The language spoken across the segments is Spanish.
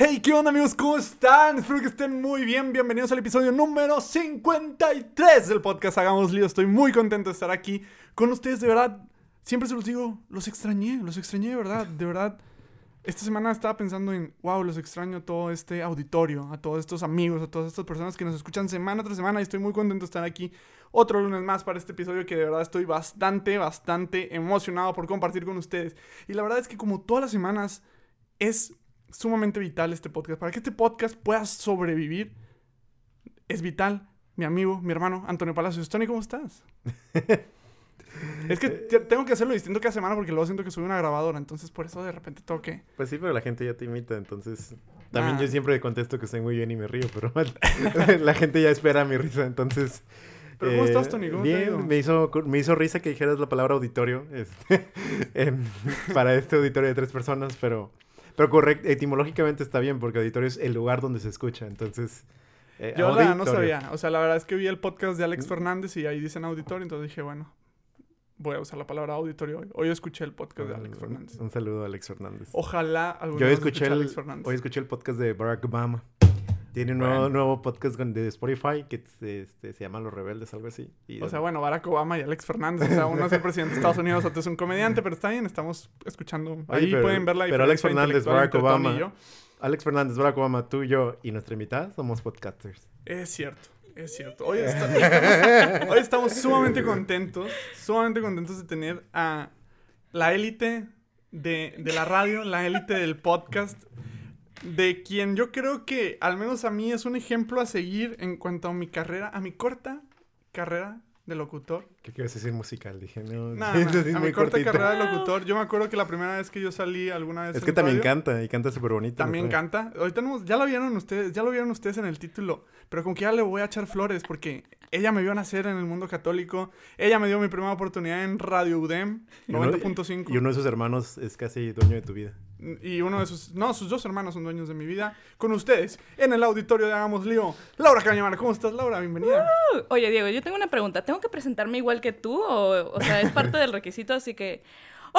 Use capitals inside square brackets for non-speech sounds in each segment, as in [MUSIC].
Hey, ¿qué onda amigos? ¿Cómo están? Espero que estén muy bien. Bienvenidos al episodio número 53 del podcast Hagamos Lío. Estoy muy contento de estar aquí con ustedes, de verdad. Siempre se los digo, los extrañé, los extrañé de verdad, de verdad. Esta semana estaba pensando en, wow, los extraño a todo este auditorio, a todos estos amigos, a todas estas personas que nos escuchan semana tras semana y estoy muy contento de estar aquí otro lunes más para este episodio que de verdad estoy bastante, bastante emocionado por compartir con ustedes. Y la verdad es que como todas las semanas es sumamente vital este podcast. Para que este podcast pueda sobrevivir, es vital mi amigo, mi hermano, Antonio Palacios. Tony, ¿cómo estás? [LAUGHS] es que tengo que hacerlo distinto cada semana porque luego siento que soy una grabadora, entonces por eso de repente tengo que... Pues sí, pero la gente ya te imita, entonces... También yo siempre contesto que estoy muy bien y me río, pero [LAUGHS] la gente ya espera mi risa, entonces... ¿Pero cómo estás, Tony? bien, Me, hizo, me hizo risa que dijeras la palabra auditorio este, [LAUGHS] para este auditorio de tres personas, pero... Pero correcto, etimológicamente está bien, porque auditorio es el lugar donde se escucha, entonces... Eh, Yo la no sabía, o sea, la verdad es que vi el podcast de Alex mm. Fernández y ahí dicen auditorio, entonces dije, bueno, voy a usar la palabra auditorio hoy. Hoy escuché el podcast de Alex Fernández. Un, saludo a Alex Fernández. Ojalá algún Yo escuché el, Alex Fernández. Hoy escuché el podcast de Barack Obama. Tiene un nuevo, nuevo, podcast de Spotify que este, se llama Los Rebeldes, algo así. o sea, bueno, Barack Obama y Alex Fernández. O sea, uno es el presidente de Estados Unidos, otro es un comediante, pero está bien, estamos escuchando. Ahí pueden ver la Pero Alex Fernández, Barack Obama. Alex Fernández, Barack Obama, tú, yo y nuestra invitada somos podcasters. Es cierto. Es cierto. [LAUGHS] Hoy, estamos, hoy estamos sumamente contentos, sumamente contentos de tener a la élite de, de la radio, la élite del podcast, de quien yo creo que, al menos a mí, es un ejemplo a seguir en cuanto a mi carrera, a mi corta carrera de locutor. ¿Qué quieres decir musical? Dije, no, no, [LAUGHS] a mi corta carrera de locutor. Yo me acuerdo que la primera vez que yo salí alguna vez Es que también canta, y canta súper bonito. También canta. Hoy tenemos, ya lo vieron ustedes, ya lo vieron ustedes en el título, pero con que ya le voy a echar flores porque ella me vio nacer en el mundo católico. Ella me dio mi primera oportunidad en Radio UDEM 90.5. Y uno de sus hermanos es casi dueño de tu vida. Y uno de sus... No, sus dos hermanos son dueños de mi vida. Con ustedes, en el auditorio de Hagamos Lío. Laura Cañamar, ¿cómo estás, Laura? Bienvenida. Uh, oye, Diego, yo tengo una pregunta. ¿Tengo que presentarme igual que tú? O, o sea, es parte del requisito, así que...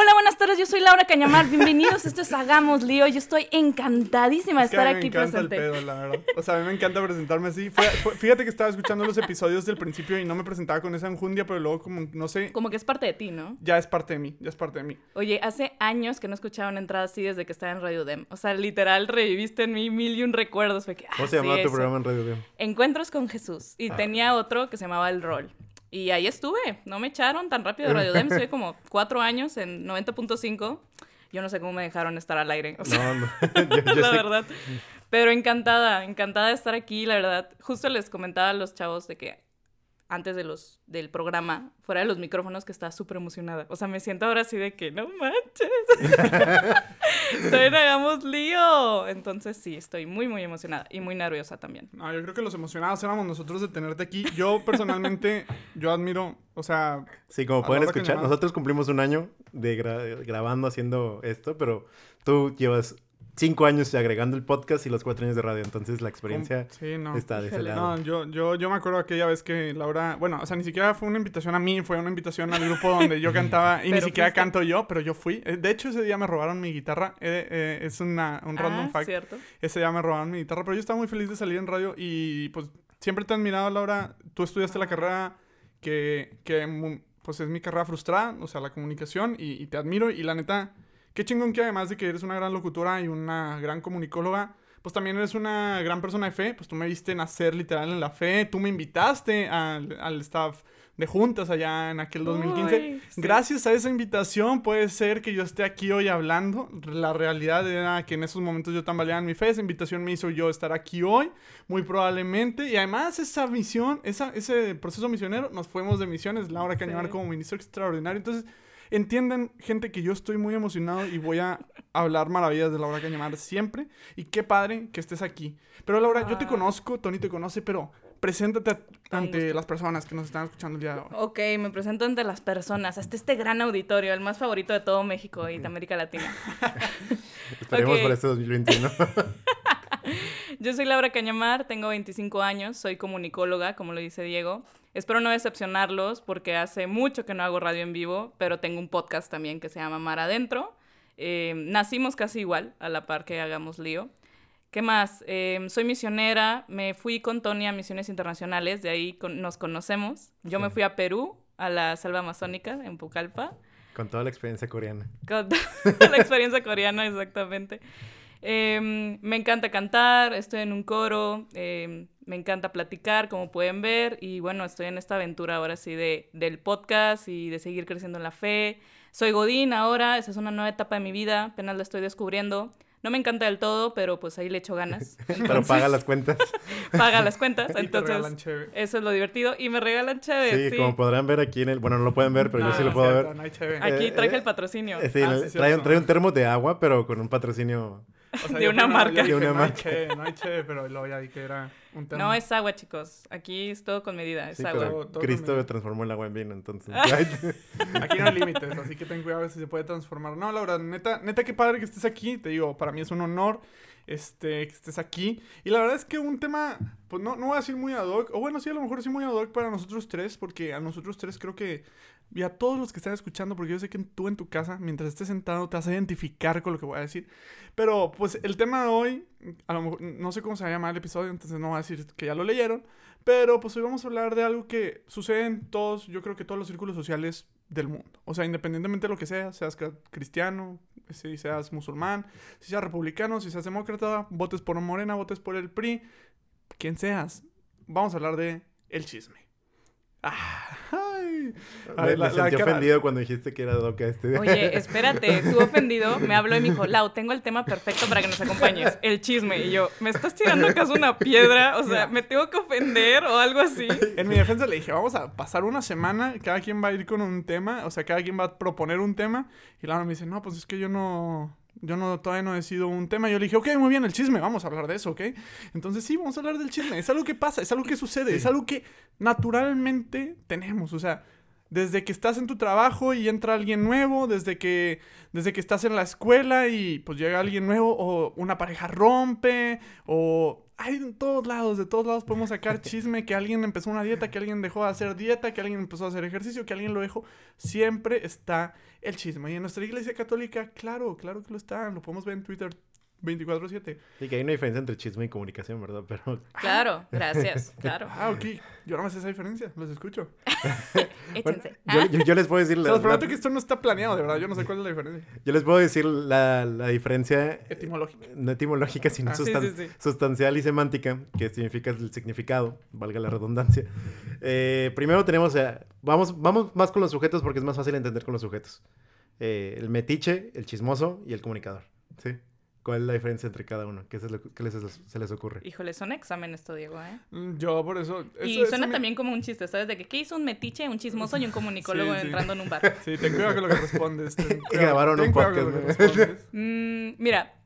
Hola, buenas tardes. Yo soy Laura Cañamar. Bienvenidos. Esto es Hagamos Lío. Yo estoy encantadísima de estar aquí presente. El pedo, la verdad. O sea, a mí me encanta presentarme así. fíjate que estaba escuchando los episodios del principio y no me presentaba con esa enjundia, pero luego como no sé. Como que es parte de ti, ¿no? Ya es parte de mí. Ya es parte de mí. Oye, hace años que no escuchaba una entrada así desde que estaba en Radio Dem. O sea, literal reviviste en mí mil y un recuerdos. que, ¿Cómo se llamaba tu programa en Radio Dem? Encuentros con Jesús. Y ah. tenía otro que se llamaba El Rol. Y ahí estuve, no me echaron tan rápido de Radio Dem, estuve [LAUGHS] como cuatro años en 90.5. Yo no sé cómo me dejaron estar al aire. no, no. [LAUGHS] [LAUGHS] la verdad. Pero encantada, encantada de estar aquí, la verdad. Justo les comentaba a los chavos de que antes de los, del programa, fuera de los micrófonos, que estaba súper emocionada. O sea, me siento ahora así de que, no manches. [LAUGHS] estoy en Hagamos Lío. Entonces, sí, estoy muy, muy emocionada y muy nerviosa también. No, yo creo que los emocionados éramos nosotros de tenerte aquí. Yo, personalmente, [LAUGHS] yo admiro, o sea... Sí, como pueden escuchar, nosotros cumplimos un año de grabando, haciendo esto, pero tú llevas cinco años agregando el podcast y los cuatro años de radio. Entonces la experiencia está de ese lado. No, yo, yo, yo me acuerdo aquella vez que Laura, bueno, o sea, ni siquiera fue una invitación a mí, fue una invitación al grupo donde yo [LAUGHS] cantaba y ni siquiera canto yo, pero yo fui. Eh, de hecho, ese día me robaron mi guitarra. Eh, eh, es una, un random ah, fact. Cierto. Ese día me robaron mi guitarra, pero yo estaba muy feliz de salir en radio y pues siempre te he admirado, Laura. Tú estudiaste la carrera que, que pues es mi carrera frustrada, o sea, la comunicación y te admiro y la neta Qué chingón que además de que eres una gran locutora y una gran comunicóloga, pues también eres una gran persona de fe. Pues tú me viste nacer literal en la fe. Tú me invitaste al, staff de juntas allá en aquel 2015. Gracias a esa invitación puede ser que yo esté aquí hoy hablando. La realidad era que en esos momentos yo tambaleaba en mi fe. Esa invitación me hizo yo estar aquí hoy, muy probablemente. Y además esa misión, esa, ese proceso misionero, nos fuimos de misiones. Laura Cañamar como ministro extraordinario. Entonces Entiendan, gente, que yo estoy muy emocionado y voy a hablar maravillas de Laura Cañamar siempre. Y qué padre que estés aquí. Pero Laura, yo te ah. conozco, Tony te conoce, pero preséntate ante las personas que nos están escuchando el día de hoy. Ok, me presento ante las personas, hasta este gran auditorio, el más favorito de todo México y de América Latina. [LAUGHS] [LAUGHS] Esperemos por este 2021. [LAUGHS] Yo soy Laura Cañamar, tengo 25 años, soy comunicóloga, como lo dice Diego. Espero no decepcionarlos porque hace mucho que no hago radio en vivo, pero tengo un podcast también que se llama Mar Adentro. Eh, nacimos casi igual, a la par que hagamos lío. ¿Qué más? Em, soy misionera, me fui con Tony a misiones internacionales, de ahí nos conocemos. Yo me fui a Perú, a la selva amazónica, en Pucallpa. Con toda la experiencia coreana. Con [LAUGHS] toda la experiencia coreana, exactamente. Em, me encanta cantar, estoy en un coro, em, me encanta platicar, como pueden ver, y bueno, estoy en esta aventura ahora sí de, del podcast y de seguir creciendo en la fe. Soy Godín ahora, esa es una nueva etapa de mi vida, apenas la estoy descubriendo. No me encanta del todo, pero pues ahí le echo ganas. [LAUGHS] pero [LAUGHS] paga las cuentas. paga las cuentas, entonces eso es lo divertido. Y me regalan chévere. Sí, como podrán ver aquí en el... Bueno, no lo pueden ver, pero yo sí lo puedo ver. aquí eh, traje el patrocinio. Eh, sí, ah, trae, trae, un termo de agua, pero con un patrocinio de una marca. de una marca. No hay, che, pero luego ya vi que era un tema. No, es agua, chicos. Aquí es todo con medida, es agua. Cristo transformó el agua en vino, entonces. [LAUGHS] aquí no hay límites, así que ten cuidado si se puede transformar. No, Laura, neta, neta, qué padre que estés aquí. Te digo, para mí es un honor este, que estés aquí. Y la verdad es que un tema, pues no, no voy a decir muy ad hoc, o bueno, sí, a lo mejor sí muy ad hoc para nosotros tres, porque a nosotros tres creo que y a todos los que están escuchando, porque yo sé que tú en tu casa, mientras estés sentado, te vas a identificar con lo que voy a decir. Pero pues el tema de hoy, a lo mejor, no sé cómo se va a llamar el episodio, entonces no voy a decir que ya lo leyeron. Pero pues hoy vamos a hablar de algo que sucede en todos, yo creo que todos los círculos sociales del mundo. O sea, independientemente de lo que sea, seas cristiano, si seas musulmán, si seas republicano, si seas demócrata, votes por Morena, votes por el PRI, quien seas, vamos a hablar de el chisme. Ay. me, sentí ofendido cuando dijiste que era Doca este. [LAUGHS] Oye, espérate, tú ofendido, me habló y me dijo, Lau, tengo el tema perfecto para que nos acompañes, el chisme. Y yo, ¿me estás tirando acaso una piedra? O sea, ¿me tengo que ofender o algo así? En mi defensa le dije, vamos a pasar una semana, cada quien va a ir con un tema, o sea, cada quien va a proponer un tema. Y Laura me dice, no, pues es que yo no, yo no, todavía no he decidido un tema. Yo le dije, ok, muy bien, el chisme, vamos a hablar de eso, ¿ok? Entonces sí, vamos a hablar del chisme. Es algo que pasa, es algo que sucede, es algo que naturalmente tenemos. O sea, desde que estás en tu trabajo y entra alguien nuevo, desde que, desde que estás en la escuela y pues llega alguien nuevo, o una pareja rompe, o hay en todos lados, de todos lados podemos sacar [LAUGHS] chisme que alguien empezó una dieta, que alguien dejó de hacer dieta, que alguien empezó a hacer ejercicio, que alguien lo dejó. Siempre está el chisme. Y en nuestra iglesia católica, claro, claro que lo está. Lo podemos ver en Twitter 24-7. Sí, que hay una diferencia entre chisme y comunicación, ¿verdad? Pero... Claro, gracias, [LAUGHS] claro. Ah, ok. Yo no me sé esa diferencia, los escucho. [LAUGHS] Échense. yo, les puedo decir... [LAUGHS] La, los prometo que esto no está planeado, de verdad, yo no sé cuál es la diferencia. Yo les puedo decir la, la diferencia... Etimológica. No etimológica, sino ah, sustancial y semántica, que significa el significado, valga la redundancia. Eh, primero tenemos... Eh, vamos, vamos más con los sujetos porque es más fácil entender con los sujetos. Eh, el metiche, el chismoso y el comunicador. ¿sí? ¿Cuál es la diferencia entre cada uno? ¿Qué, se les ocurre? Híjole, son examen esto, Diego, ¿eh? Mm, yo por eso... y suena también como un chiste, ¿sabes? De que ¿qué hizo un metiche, un chismoso y un comunicólogo [LAUGHS] entrando en un bar? Sí, ten cuidado con lo que respondes. [LAUGHS] y grabaron un podcast. [LAUGHS] mm, mira,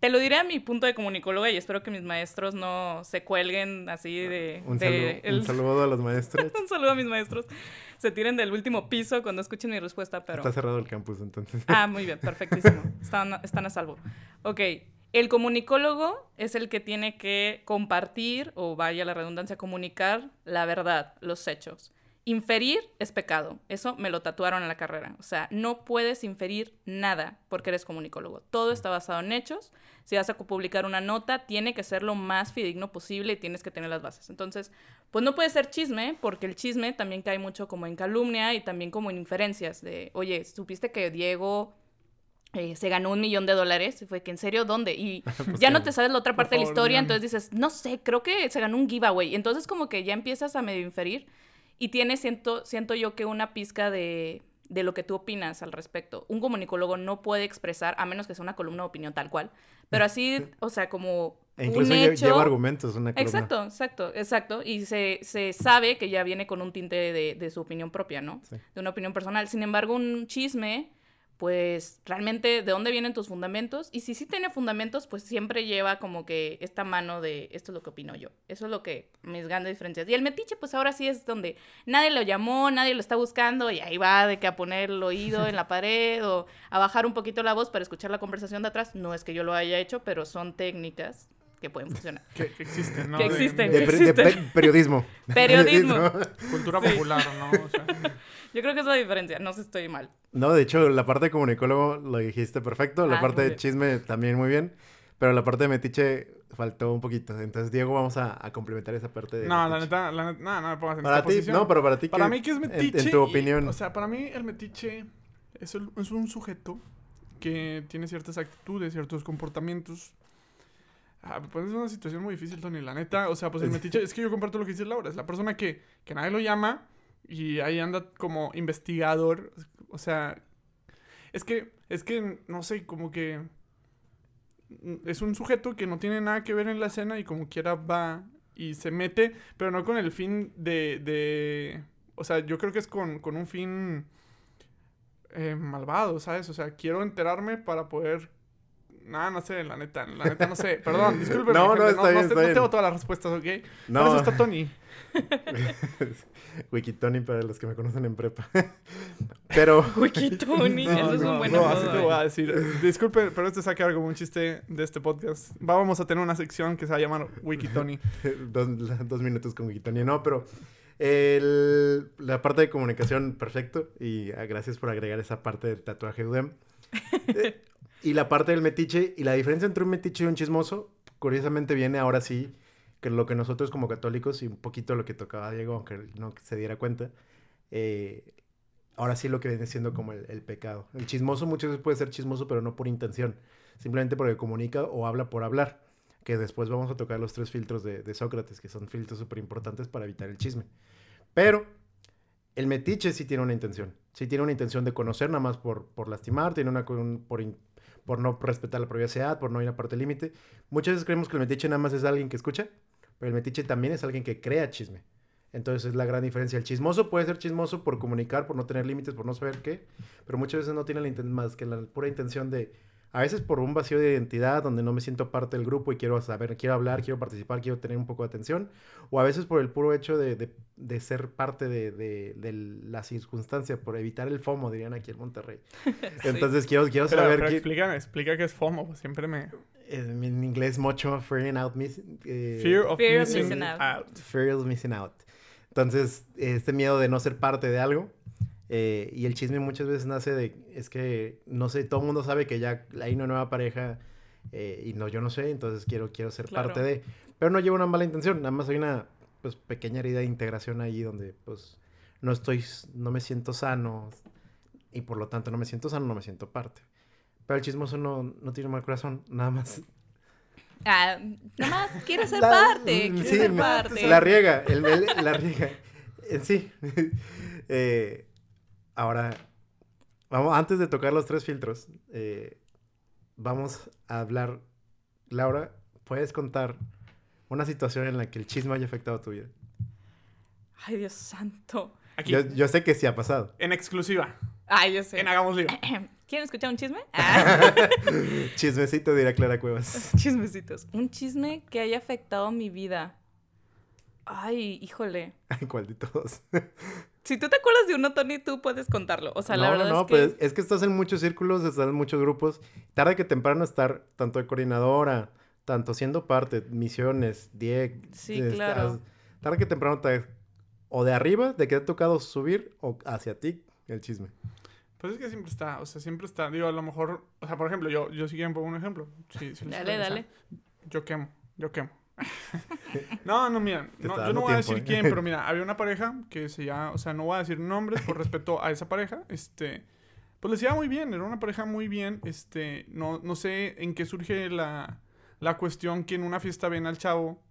te lo diré a mi punto de comunicóloga y espero que mis maestros no se cuelguen así de... Un, saludo, a los [LAUGHS] maestros. un saludo a mis maestros. Se tiren del último piso cuando escuchen mi respuesta, pero... Está cerrado el campus, entonces. Ah, muy bien, perfectísimo. Están, están a salvo. Ok, el comunicólogo es el que tiene que compartir, o vaya la redundancia, comunicar la verdad, los hechos. Inferir es pecado. Eso me lo tatuaron en la carrera. O sea, no puedes inferir nada porque eres comunicólogo. Todo está basado en hechos. Si vas a publicar una nota, tiene que ser lo más fidedigno posible y tienes que tener las bases. Entonces, pues no puede ser chisme porque el chisme también cae mucho como en calumnia y también como en inferencias de, oye, ¿supiste que Diego eh, se ganó un millón de dólares. Y fue que, ¿en serio? ¿Dónde? Y [LAUGHS] pues ya no te sabes la otra parte de la historia, entonces dices, no sé, creo que se ganó un giveaway. Entonces como que ya empiezas a medio inferir y tiene, siento, siento yo que una pizca de, de lo que tú opinas al respecto. Un comunicólogo no puede expresar, a menos que sea una columna de opinión tal cual, pero así, [LAUGHS] o sea, como e incluso un hecho... lleva argumentos una columna. Exacto, exacto, exacto. Y se, se sabe que ya viene con un tinte de, de su opinión propia, ¿no? De una opinión personal. Sin embargo, un chisme pues realmente de dónde vienen tus fundamentos y si sí tiene fundamentos, pues siempre lleva como que esta mano de esto es lo que opino yo. Eso es lo que mis grandes diferencias. Y el metiche, pues ahora sí es donde nadie lo llamó, nadie lo está buscando y ahí va de que a poner el oído en la [LAUGHS] pared o a bajar un poquito la voz para escuchar la conversación de atrás. No es que yo lo haya hecho, pero son técnicas que pueden funcionar. Que, existen, ¿no? Que existen. De, [LAUGHS] [LAUGHS] periodismo. Periodismo. Cultura popular, ¿no? [LAUGHS] Yo creo que es la diferencia, no sé si estoy mal. No, de hecho, la parte de comunicólogo lo dijiste perfecto, la ah, parte de chisme también muy bien. Pero la parte de metiche faltó un poquito. Entonces, Diego, vamos a, complementar esa parte de. No, la neta, la neta, no, no me pongas en para esta ti, posición. No, pero para ti, Para mí, ¿qué es metiche? En, tu opinión. o sea, para mí, el metiche es, es un sujeto que tiene ciertas actitudes, ciertos comportamientos. Ah, pues es una situación muy difícil, Tony, la neta. O sea, pues el metiche, es que yo comparto lo que dice Laura. Es la persona que, que nadie lo llama y ahí anda como investigador. O sea, es que, es que, no sé, como que es un sujeto que no tiene nada que ver en la escena y como quiera va y se mete, pero no con el fin de... de o sea, yo creo que es con, con un fin eh, malvado, ¿sabes? O sea, quiero enterarme para poder... Nada, no sé, la neta, la neta no sé. Perdón, [LAUGHS] disculpe. No, no, está bien, no, no, tengo todas las respuestas, ¿ok? No. eso está Tony. [LAUGHS] Wikitony para los que me conocen en prepa. [LAUGHS] pero. Wikitony, eso es un buen No, así te voy a decir. Disculpe, pero este saca algo un chiste de este podcast. Vamos a tener una sección que se va a llamar Wikitony. dos, dos minutos con Wikitony. No, pero. El, la parte de comunicación, perfecto. Y ah, gracias por agregar esa parte del tatuaje UDEM. Eh, y la parte del metiche. Y la diferencia entre un metiche y un chismoso, curiosamente viene ahora sí que lo que nosotros como católicos y un poquito lo que tocaba Diego, aunque no se diera cuenta, eh, ahora sí lo que viene siendo como el, pecado. El chismoso muchas veces puede ser chismoso, pero no por intención, simplemente porque comunica o habla por hablar, que después vamos a tocar los tres filtros de, Sócrates, que son filtros súper importantes para evitar el chisme. Pero el metiche sí tiene una intención, sí tiene una intención de conocer nada más por, por lastimar, tiene una por, por no respetar la privacidad, por no ir a parte límite. Muchas veces creemos que el metiche nada más es alguien que escucha pero el metiche también es alguien que crea chisme. Entonces es la gran diferencia. El chismoso puede ser chismoso por comunicar, por no tener límites, por no saber qué, pero muchas veces no tiene la más que la pura intención de, a veces por un vacío de identidad donde no me siento parte del grupo y quiero saber, quiero hablar, quiero participar, quiero tener un poco de atención, o a veces por el puro hecho de, de, ser parte de, de, la circunstancia, por evitar el FOMO, dirían aquí en Monterrey. [LAUGHS] Entonces quiero, quiero saber... Pero explica, explica qué es FOMO, siempre me en inglés mucho fearing out eh, fear of missing, out. fear of missing out entonces este miedo de no ser parte de algo eh, y el chisme muchas veces nace de es que no sé todo el mundo sabe que ya hay una nueva pareja eh, y no yo no sé entonces quiero quiero ser parte de pero no llevo una mala intención nada más hay una pues pequeña herida de integración ahí donde pues no estoy no me siento sano y por lo tanto no me siento sano no me siento parte pero el chismoso no, no tiene mal corazón, nada más. Ah, nada más quiero ser [LAUGHS] parte, quiero ser parte. La riega, el, la riega. En sí. [LAUGHS] Eh, ahora, vamos, antes de tocar los tres filtros, eh, vamos a hablar. Laura, ¿puedes contar una situación en la que el chisme haya afectado tu vida? Ay, Dios santo. Yo, yo, sé que sí ha pasado. En exclusiva. Ay, yo sé. En Hagamos Lío. [CLEARS THROAT] ¿Quieren escuchar un chisme? [LAUGHS] Chismecito, dirá Clara Cuevas. [LAUGHS] Chismecitos. Un chisme que haya afectado mi vida. Ay, híjole. [LAUGHS] ¿Cuál de todos? Si tú te acuerdas de uno, Tony, tú puedes contarlo. O sea, la verdad no, es que... pues es que estás en muchos círculos, estás en muchos grupos. Tarde que temprano estar tanto de coordinadora, tanto siendo parte, misiones, DIEC. Sí, claro. Tarde que temprano te... O de arriba, de que te ha tocado subir, o hacia ti, el chisme. Pues es que siempre está, o sea, siempre está. Digo, a lo mejor, o sea, por ejemplo, yo, yo sí quiero pongo un ejemplo. Sí, [LAUGHS] dale, dale. yo quemo, yo quemo. No, no, mira, [LAUGHS] yo no voy a decir ¿eh? quién, pero mira, [LAUGHS] había una pareja que se llama, o sea, no voy a decir nombres por respeto a esa pareja, este, pues les iba muy bien, era una pareja muy bien, este, no, no sé en qué surge la, la cuestión que en una fiesta ven al chavo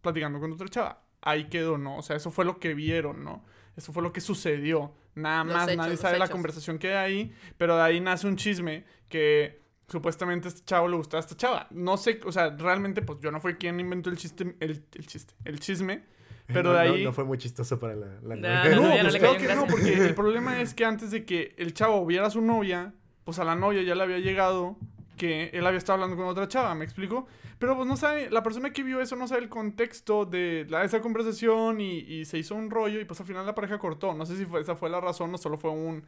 platicando con otra chava. Ahí quedó, ¿no? O sea, eso fue lo que vieron, ¿no? Eso fue lo que sucedió. Nada más, nadie sabe la conversación que hay ahí, pero de ahí nace un chisme que supuestamente a este chavo le gustaba a esta chava. No sé, o sea, realmente, pues yo no fui quien inventó el chiste, el, el chiste, el chisme. [LAUGHS] Pero de ahí. No, fue muy chistoso para la, la no, no, pues creo que no, porque el [LAUGHS] problema es que antes de que el chavo viera a su novia, pues a la novia ya le había llegado que él había estado hablando con otra chava, ¿me explico? Pero pues no sabe, la persona que vio eso no sabe el contexto de la, esa conversación y, se hizo un rollo y pues al final la pareja cortó. No sé si esa fue la razón o solo fue un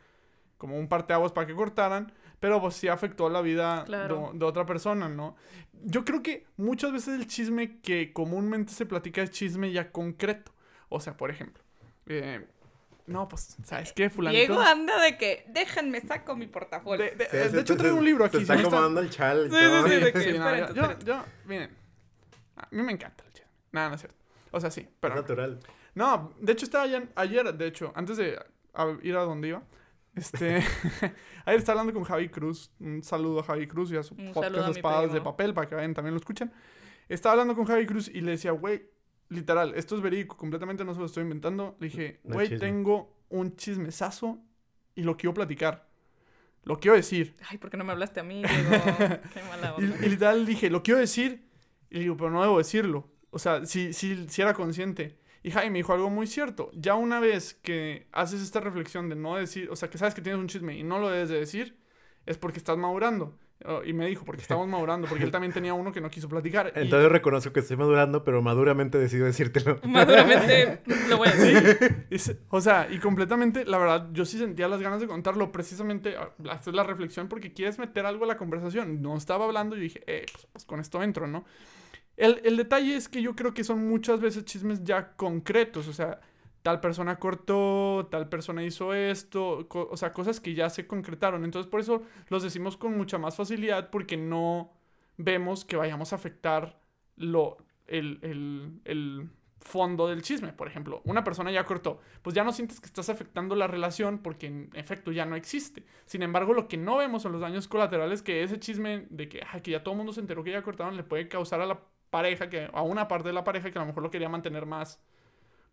como un parteaguas para que cortaran, pero pues sí afectó la vida de, otra persona, ¿no? Yo creo que muchas veces el chisme que comúnmente se platica es chisme ya concreto. O sea, por ejemplo, eh, no, pues, ¿sabes qué, fulanito? Diego anda de que, déjenme, saco mi portafolio. De, hecho, traigo un libro aquí. Se está acomodando el chal y sí, todo. Sí, [LAUGHS] sí, de que, yo, yo, miren, a mí me encanta el chisme. Nada, no es cierto. O sea, sí, pero... Es natural. No, de hecho estaba ayer, ayer de hecho, antes de ir a donde iba, este, [LAUGHS] ayer estaba hablando con Javi Cruz, un saludo a Javi Cruz y a su podcast Espadas de Papel, para que vayan, también lo escuchen. Estaba hablando con Javi Cruz y le decía, güey, literal, esto es verídico, completamente no se lo estoy inventando. Le dije, güey, tengo un chismesazo y lo quiero platicar. Lo quiero decir. Ay, ¿por qué no me hablaste a mí? [LAUGHS] Qué mala onda. Y, y, literal dije, lo quiero decir. Y le digo, pero no debo decirlo. O sea, si, si, si era consciente. Y Jaime dijo algo muy cierto. Ya una vez que haces esta reflexión de no decir, o sea, que sabes que tienes un chisme y no lo debes de decir, es porque estás madurando. Oh, y me dijo, porque estamos madurando, porque él también tenía uno que no quiso platicar. Entonces reconozco que estoy madurando, pero maduramente decido decírtelo. [LAUGHS] Maduramente lo voy a decir. [LAUGHS] o sea, y completamente, la verdad, yo sí sentía las ganas de contarlo, precisamente, ah, hacer la reflexión porque quieres meter algo a la conversación. No estaba hablando y dije, eh, pues, pues con esto entro, ¿no? El, detalle es que yo creo que son muchas veces chismes ya concretos, o sea, tal persona cortó, tal persona hizo esto, o sea, cosas que ya se concretaron. Entonces, por eso los decimos con mucha más facilidad porque no vemos que vayamos a afectar lo, el, el, fondo del chisme. Por ejemplo, una persona ya cortó, pues ya no sientes que estás afectando la relación porque en efecto ya no existe. Sin embargo, lo que no vemos son los daños colaterales que ese chisme de que, que ya todo el mundo se enteró que ya cortaron le puede causar a la pareja, que, a una parte de la pareja que a lo mejor lo quería mantener más,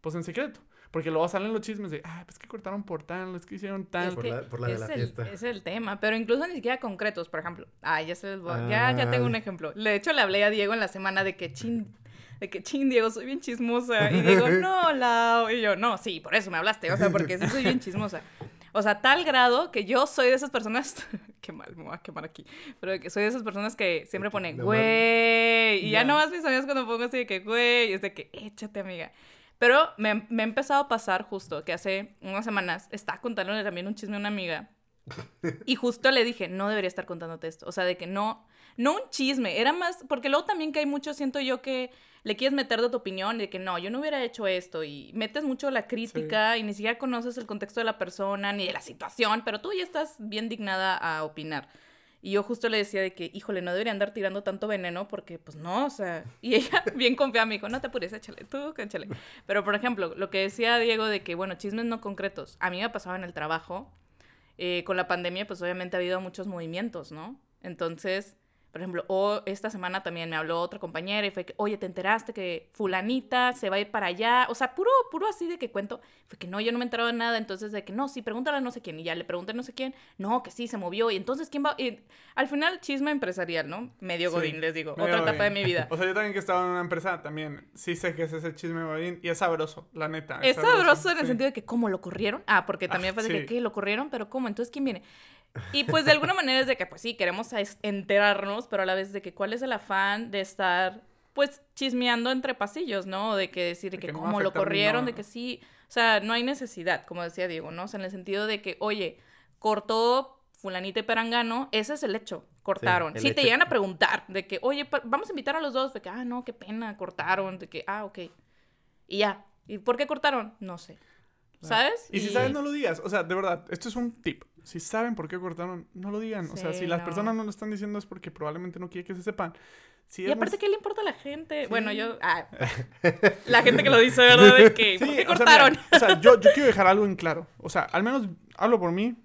pues en secreto. Porque luego salen los chismes de, ah, pues que cortaron por tal, es que hicieron tal. por, la, por la de la fiesta. Es el tema, pero incluso ni siquiera concretos, por ejemplo. Ah, ya se les voy. Ya, ya tengo un ejemplo. De hecho, le hablé a Diego en la semana de que chin, de que chin, Diego, soy bien chismosa. Y Diego, [LAUGHS] no, Lau. Y yo, no, sí, por eso me hablaste. O sea, porque sí soy bien chismosa. [LAUGHS] O sea, tal grado que yo soy de esas personas. [LAUGHS] qué mal, me voy a quemar aquí. Pero que soy de esas personas que siempre ponen, güey. Y ya no más mis amigas cuando pongo así de que, güey. Es de que, échate, amiga. Pero me, me ha empezado a pasar justo que hace unas semanas estaba contándole también un chisme a una amiga. Y justo le dije, no debería estar contándote esto. O sea, de que no, no un chisme, era más, porque luego también que hay mucho, siento yo que le quieres meter de tu opinión, de que no, yo no hubiera hecho esto, y metes mucho la crítica y ni siquiera conoces el contexto de la persona ni de la situación, pero tú ya estás bien dignada a opinar. Y yo justo le decía de que, híjole, no debería andar tirando tanto veneno porque, pues no, o sea, [LAUGHS] y ella bien confiada me dijo, no te apures, échale, tú, échale. Pero, por ejemplo, lo que decía Diego de que, bueno, chismes no concretos, a mí me pasaba en el trabajo, eh, con la pandemia, pues obviamente ha habido muchos movimientos, ¿no? Entonces, por ejemplo, o esta semana también me habló otra compañera y fue que, oye, ¿te enteraste que fulanita se va a ir para allá? O sea, puro, puro así de que cuento. Fue que no, yo no me he enterado de nada. Entonces, de que no, sí, pregúntale a no sé quién. Y ya le pregunté a no sé quién. No, que sí, se movió. Y entonces, ¿quién va? Y al final, chisme empresarial, ¿no? Medio godín, les digo. Otra etapa de mi vida. [LAUGHS] O sea, yo también que estaba en una empresa, también sí sé que es ese chisme godín. Y es sabroso, la neta. Es, sabroso, en el sentido de que, ¿cómo lo corrieron? Ah, porque también fue de que, ¿qué? ¿Lo corrieron? Pero ¿cómo? Entonces, ¿quién viene? Y pues de alguna manera es de que, pues sí, queremos enterarnos, pero a la vez de que cuál es el afán de estar, pues, chismeando entre pasillos, ¿no? De que decir de que, como lo corrieron, de que sí, o sea, no hay necesidad, como decía Diego, ¿no? O sea, en el sentido de que, oye, cortó fulanita y perangano, ese es el hecho, cortaron. si te llegan a preguntar de que, oye, vamos a invitar a los dos, de que, ah, no, qué pena, cortaron, de que, ah, ok. Y ya. ¿Y por qué cortaron? No sé. ¿Sabes? Y, si sabes, no lo digas. O sea, de verdad, esto es un tip. Si saben por qué cortaron, no lo digan. o sea, si las personas no lo están diciendo es porque probablemente no quiere que se sepan. y aparte, ¿qué le importa a la gente? Bueno, yo... Ah, [LAUGHS] la gente que lo dice, ¿verdad? De que, ¿por qué cortaron? O sea, yo, yo [LAUGHS] quiero dejar algo en claro. O sea, al menos hablo por mí.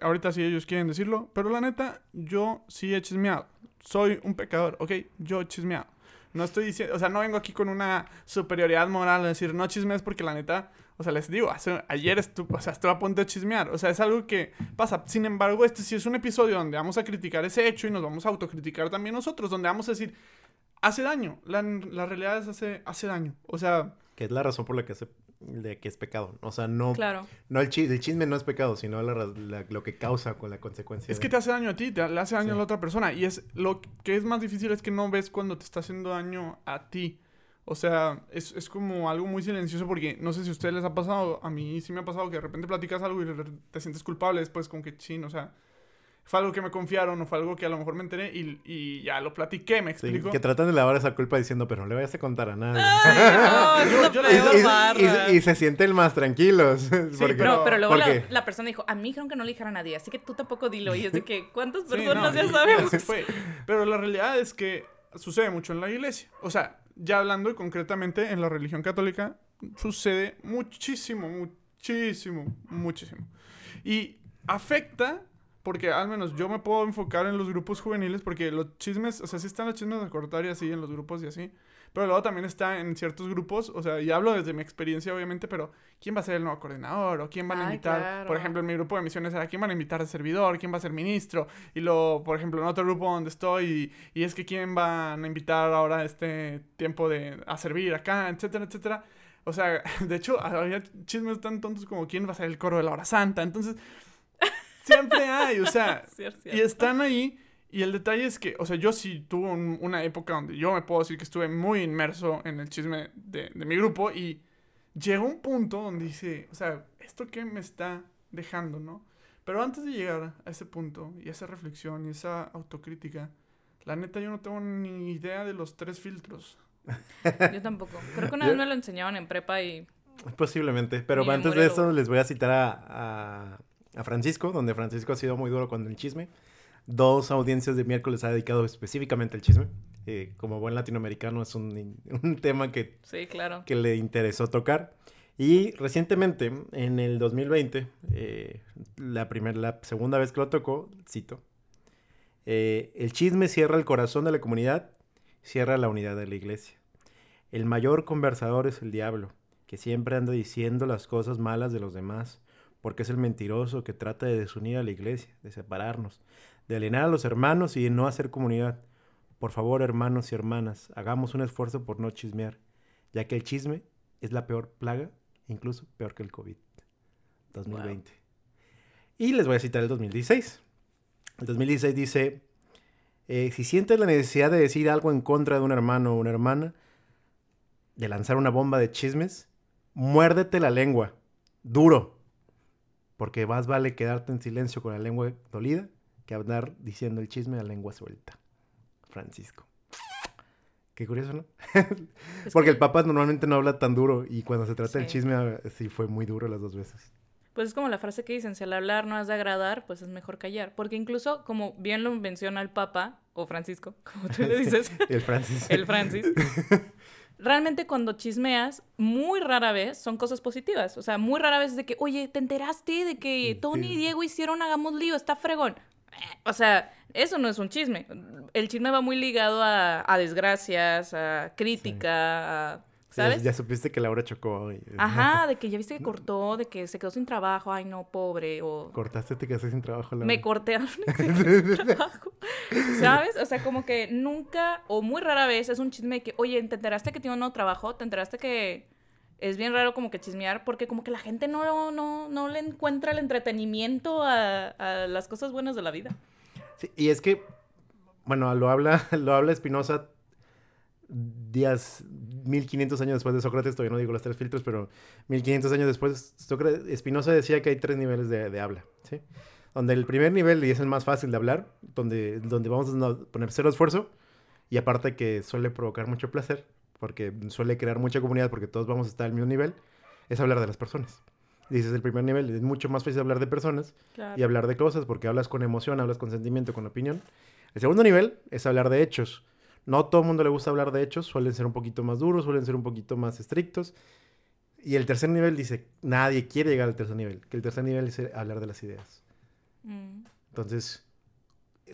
Ahorita si ellos quieren decirlo. Pero la neta, yo sí he chismeado. Soy un pecador, ¿ok? Yo he chismeado. No estoy diciendo... O sea, no vengo aquí con una superioridad moral a decir no chismes porque la neta o sea, les digo, ayer estuve, o sea, estuve a punto de chismear. O sea, es algo que pasa. Sin embargo, este sí es un episodio donde vamos a criticar ese hecho y nos vamos a autocriticar también nosotros, donde vamos a decir, hace daño. La, la realidad es hace, hace daño. O sea... Que es la razón por la que, de que es pecado. O sea, no... Claro. No el, chisme, el chisme no es pecado, sino lo que causa con la consecuencia. Es que te hace daño a ti, te, le hace daño a la otra persona. Y es lo que es más difícil es que no ves cuando te está haciendo daño a ti. O sea, es, es, como algo muy silencioso porque no sé si a ustedes les ha pasado, a mí sí me ha pasado que de repente platicas algo y te sientes culpable después con que chin, o sea, fue algo que me confiaron o fue algo que a lo mejor me enteré y, y ya lo platiqué, me explico. que tratan de lavar esa culpa diciendo, pero no le vayas a contar a nadie. [LAUGHS] y, se sienten más tranquilos. [LAUGHS] pero, pero, luego la, persona dijo, a mí dijeron que no le dijera a nadie, así que tú tampoco dilo. Y es de que, [LAUGHS] ¿cuántas personas ya sabemos? Pero la realidad es que sucede mucho en la iglesia. O sea, ya hablando y concretamente en la religión católica, sucede muchísimo, muchísimo, muchísimo. Y afecta porque al menos yo me puedo enfocar en los grupos juveniles porque los chismes, o sea, sí están los chismes de cortar y así en los grupos y así. Pero luego también está en ciertos grupos, o sea, y hablo desde mi experiencia obviamente, pero ¿quién va a ser el nuevo coordinador? ¿O quién van a invitar? Por ejemplo, en mi grupo de misiones era ¿quién van a invitar al servidor? ¿Quién va a ser ministro? Y luego, por ejemplo, en otro grupo donde estoy, y, es que ¿quién van a invitar ahora este tiempo de a servir acá, etcétera, etcétera? O sea, [LAUGHS] de hecho, había chismes tan tontos como quién va a ser el coro de la hora santa. Entonces, Siempre hay, o sea, [LAUGHS] y están ahí. Y el detalle es que, o sea, yo sí tuve una época donde yo me puedo decir que estuve muy inmerso en el chisme de, mi grupo y llegó un punto donde dice, o sea, ¿esto qué me está dejando, no? Pero antes de llegar a ese punto y esa reflexión y esa autocrítica, la neta yo no tengo ni idea de los tres filtros. [LAUGHS] Yo tampoco. Creo que una vez me lo enseñaban en prepa y... Posiblemente, pero antes de eso les voy a citar a a Francisco, donde Francisco ha sido muy duro con el chisme. Dos audiencias de miércoles ha dedicado específicamente al chisme. Eh, como buen latinoamericano es un, tema que, sí, claro. que le interesó tocar. Y recientemente, en el 2020, eh, la, primera, la segunda vez que lo tocó, cito, eh, el chisme cierra el corazón de la comunidad, cierra la unidad de la iglesia. El mayor conversador es el diablo, que siempre anda diciendo las cosas malas de los demás porque es el mentiroso que trata de desunir a la iglesia, de separarnos, de alienar a los hermanos y de no hacer comunidad. Por favor, hermanos y hermanas, hagamos un esfuerzo por no chismear, ya que el chisme es la peor plaga, incluso peor que el COVID. 2020. Y les voy a citar el 2016. El 2016 dice, eh, si sientes la necesidad de decir algo en contra de un hermano o una hermana, de lanzar una bomba de chismes, muérdete la lengua, duro, porque más vale quedarte en silencio con la lengua dolida que andar diciendo el chisme a lengua suelta. Francisco. Qué curioso, ¿no? [LAUGHS] porque el Papa normalmente no habla tan duro y cuando se trata del chisme ah, sí fue muy duro las dos veces. Pues es como la frase que dicen, si al hablar no has de agradar, pues es mejor callar. Porque incluso, como bien lo menciona el Papa, o Francisco, [LAUGHS] como tú le [LAUGHS] dices. el Francis. el Francis. realmente cuando chismeas, muy rara vez son cosas positivas. O sea, muy rara vez es de que, oye, ¿te enteraste de que Tony y Diego hicieron Hagamos Lío? Está fregón. O sea, eso no es un chisme. El chisme va muy ligado a, desgracias, a crítica, a ¿Sabes? Ya, supiste que Laura chocó. Ajá, de que ya viste que cortó, de que se quedó sin trabajo, ay no, pobre, o... Cortaste, te quedaste sin trabajo, Laura. Me corté, [LAUGHS] sin [LAUGHS] trabajo. ¿Sabes? O sea, como que nunca, o muy rara vez, es un chisme de que, oye, ¿te enteraste que tiene un nuevo trabajo? ¿Te enteraste que es bien raro como que chismear? Porque como que la gente no, no, no le encuentra el entretenimiento a, a las cosas buenas de la vida. Sí, y es que, bueno, lo habla, [LAUGHS] lo habla Espinosa días, 1500 años después de Sócrates, todavía no digo los tres filtros, pero 1500 años después, Spinoza decía que hay tres niveles de, habla, ¿sí? Donde el primer nivel, y es el más fácil de hablar, donde, donde vamos a poner cero esfuerzo, y aparte que suele provocar mucho placer, porque suele crear mucha comunidad, porque todos vamos a estar al mismo nivel, es hablar de las personas. Dices el primer nivel, es mucho más fácil hablar de personas y hablar de cosas, porque hablas con emoción, hablas con sentimiento, con opinión. El segundo nivel es hablar de hechos no todo el mundo le gusta hablar de hechos, suelen ser un poquito más duros, suelen ser un poquito más estrictos. Y el tercer nivel dice, nadie quiere llegar al tercer nivel, que el tercer nivel es hablar de las ideas. Mm. Entonces,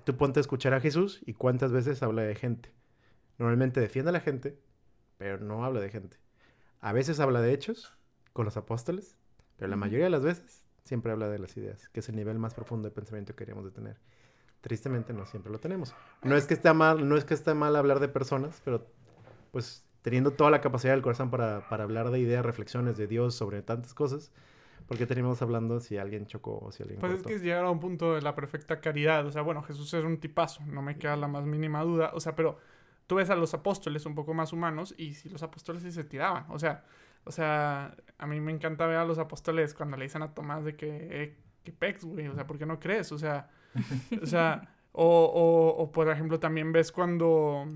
tú ponte a escuchar a Jesús y cuántas veces habla de gente. Normalmente defiende a la gente, pero no habla de gente. A veces habla de hechos con los apóstoles, pero la mayoría de las veces siempre habla de las ideas, que es el nivel más profundo de pensamiento que queríamos de tener. Tristemente no siempre lo tenemos. No es que esté mal, no es que esté mal hablar de personas, pero pues teniendo toda la capacidad del corazón para, para hablar de ideas, reflexiones de Dios sobre tantas cosas, ¿por qué tenemos hablando si alguien chocó o si alguien Pues es que es llegar a un punto de la perfecta caridad, o sea, bueno, Jesús es un tipazo, no me queda la más mínima duda, o sea, pero tú ves a los apóstoles un poco más humanos y si los apóstoles sí se tiraban, o sea, o sea, a mí me encanta ver a los apóstoles cuando le dicen a Tomás de que, eh, que pex, güey, o sea, ¿por qué no crees? O sea, [LAUGHS] o sea, o, o, por ejemplo, también ves cuando,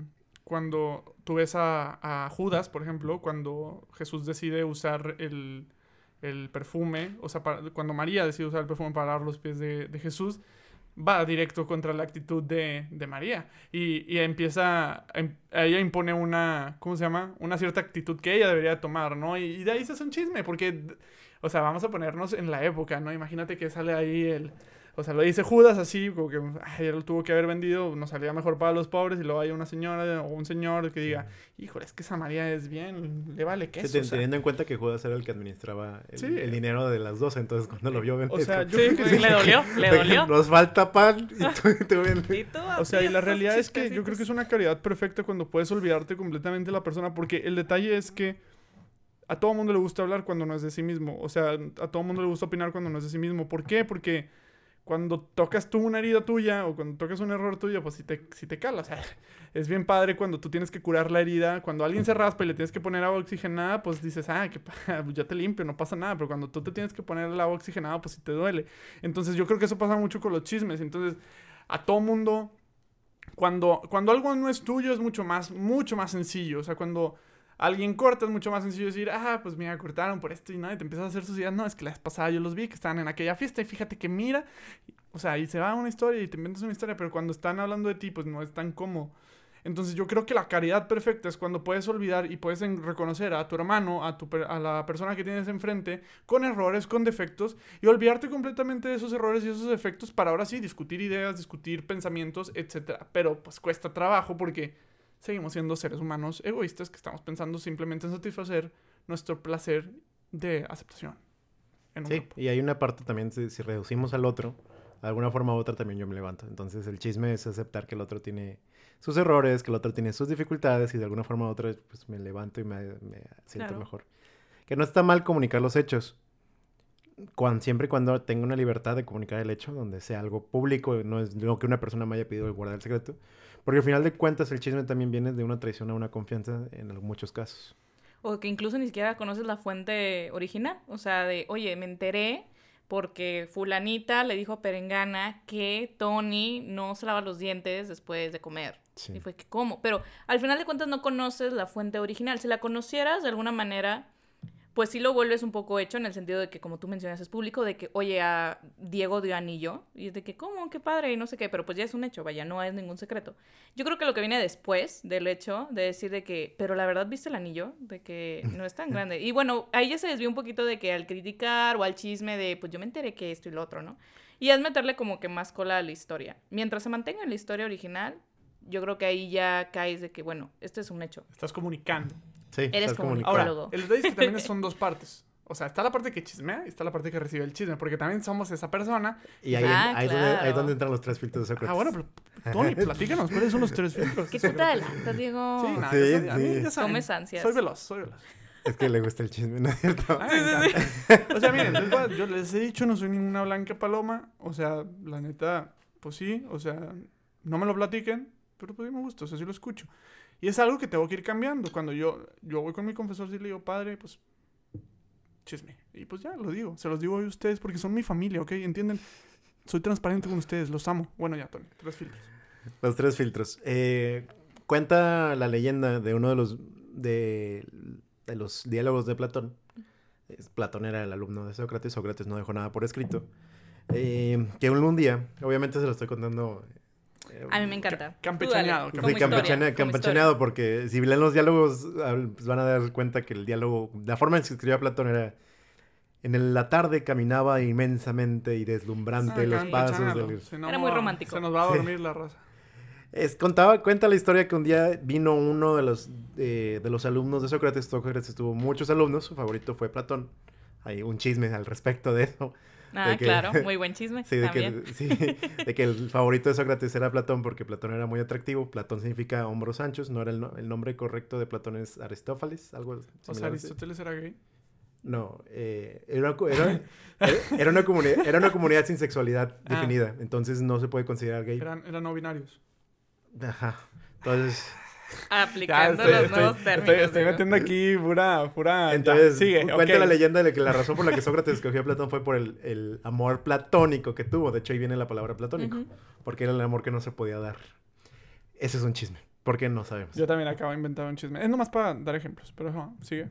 cuando tú ves a, Judas, por ejemplo, cuando Jesús decide usar el, el perfume, o sea, cuando María decide usar el perfume para dar los pies de, de Jesús, va directo contra la actitud de, de María. Y, y, empieza, em, ella impone una, ¿cómo se llama? Una cierta actitud que ella debería tomar, ¿no? Y, y de ahí se hace un chisme, porque, o sea, vamos a ponernos en la época, ¿no? Imagínate que sale ahí el o sea, lo dice Judas así, como que ay, él lo tuvo que haber vendido, nos salía mejor para los pobres y luego hay una señora o un señor que diga, híjole, es que esa María es bien, le vale queso. Sí, teniendo en cuenta que Judas era el que administraba el, dinero de las dos, entonces cuando lo vio, o sea, yo creo que le dolió, le [LAUGHS] dolió. Nos falta pan y [LAUGHS] tú, tú, O sea, y la realidad es que yo creo que es una caridad perfecta cuando puedes olvidarte completamente de la persona, porque el detalle es que a todo mundo le gusta hablar cuando no es de sí mismo. O sea, a todo mundo le gusta opinar cuando no es de sí mismo. ¿Por qué? Porque cuando tocas tú una herida tuya o cuando tocas un error tuyo, pues si te, si te cala. [LAUGHS] Es bien padre cuando tú tienes que curar la herida. Cuando alguien se raspa y le tienes que poner agua oxigenada, pues dices, ah, que [LAUGHS] ya te limpio, no pasa nada. Pero cuando tú te tienes que poner el agua oxigenada, pues si te duele. Entonces yo creo que eso pasa mucho con los chismes. Entonces, a todo mundo, cuando, cuando algo no es tuyo, es mucho más, mucho más sencillo. O sea, cuando alguien corta, es mucho más sencillo decir, ah, pues mira, cortaron por esto y nada, y te empiezas a hacer ideas. No, es que la vez pasada yo los vi que estaban en aquella fiesta y fíjate que mira, o sea, y se va una historia y te inventas una historia, pero cuando están hablando de ti, pues no es tan cómodo. Entonces yo creo que la caridad perfecta es cuando puedes olvidar y puedes reconocer a tu hermano, a, tu, a la persona que tienes enfrente, con errores, con defectos, y olvidarte completamente de esos errores y esos defectos para ahora sí discutir ideas, discutir pensamientos, etc. Pero pues cuesta trabajo porque seguimos siendo seres humanos egoístas que estamos pensando simplemente en satisfacer nuestro placer de aceptación. sí, y hay una parte también, si, reducimos al otro, de alguna forma u otra también yo me levanto. Entonces el chisme es aceptar que el otro tiene sus errores, que el otro tiene sus dificultades y de alguna forma u otra pues me levanto y me, siento mejor. Que no está mal comunicar los hechos. Cuando, siempre y cuando tenga una libertad de comunicar el hecho, donde sea algo público, no es lo que una persona me haya pedido guardar el secreto, porque al final de cuentas el chisme también viene de una traición a una confianza en muchos casos. O que incluso ni siquiera conoces la fuente original. O sea, de, oye, me enteré porque fulanita le dijo a Perengana que Tony no se lava los dientes después de comer. Y fue que, ¿cómo? Pero al final de cuentas no conoces la fuente original. Si la conocieras de alguna manera pues sí lo vuelves un poco hecho en el sentido de que, como tú mencionas, es público, de que, oye, a Diego dio anillo, y es de que, ¿cómo? Qué padre, y no sé qué, pero pues ya es un hecho, vaya, no es ningún secreto. Yo creo que lo que viene después del hecho de decir de que, pero la verdad viste el anillo, de que [LAUGHS] no es tan grande. Y bueno, ahí ya se desvió un poquito de que al criticar o al chisme de, pues yo me enteré que esto y lo otro, ¿no? Y es meterle como que más cola a la historia. Mientras se mantenga en la historia original, yo creo que ahí ya caes de que, bueno, este es un hecho. Estás comunicando. Sí, eres comunicólogo. el detalle es que también [LAUGHS] son dos partes. O sea, está la parte que chismea y está la parte que recibe el chisme, porque también somos esa persona. Y ahí, ah, ahí, es donde, entran los tres filtros de Sócrates. Ah, bueno, pero Tony, [LAUGHS] platícanos, ¿cuáles son los tres filtros? ¿Qué tú te adelantas, Diego? Sí, nada, sí, ya, sí. ya Comes ansias. Soy veloz, soy veloz. Es que le gusta el chisme, ¿no es cierto? sí, sí, sí. O sea, miren, yo les he dicho, no soy ninguna blanca paloma. O sea, la neta, pues sí, o sea, no me lo platiquen, pero pues me gusta, o sea, sí lo escucho. Y es algo que tengo que ir cambiando. Cuando yo, yo voy con mi confesor y le digo, padre, pues chisme. Y pues ya lo digo. Se los digo a ustedes porque son mi familia, ¿ok? ¿Entienden? Soy transparente con ustedes, los amo. Bueno, ya, Tony, tres filtros. Los tres filtros. Eh, cuenta la leyenda de uno de los, de, de los diálogos de Platón. Platón era el alumno de Sócrates. Sócrates no dejó nada por escrito. Eh, que un día, obviamente se lo estoy contando a mí me encanta. Campechaneado. campechaneado, porque si leen los diálogos pues van a dar cuenta que el diálogo, la forma en que se escribía Platón era... En la tarde caminaba inmensamente y deslumbrante ah, los pasos del... Era muy romántico. Se nos va a dormir la raza. Es, contaba, cuenta la historia que un día vino uno de los, de los alumnos de Sócrates. Sócrates tuvo muchos alumnos, su favorito fue Platón. Hay un chisme al respecto de eso. Ah, claro, [LAUGHS] muy buen chisme. Sí de, que, sí, de que el favorito de Sócrates era Platón porque Platón era muy atractivo. Platón significa hombros anchos, no era el, el nombre correcto de Platón es Aristófanes, algo O sea, Aristóteles era gay. No, eh, era, una, era, era, una comunidad, era una comunidad sin sexualidad ah. definida, entonces no se puede considerar gay. Eran, eran no binarios. Ajá. Entonces, Aplicando los nuevos términos. Estoy, metiendo aquí pura, pura... Entonces, sigue, cuenta la leyenda de que la razón por la que Sócrates escogió a Platón fue por el, el amor platónico que tuvo. De hecho, ahí viene la palabra platónico. Porque era el amor que no se podía dar. Ese es un chisme. ¿Por qué no sabemos? Yo también acabo de inventar un chisme. Es nomás para dar ejemplos, pero sigue.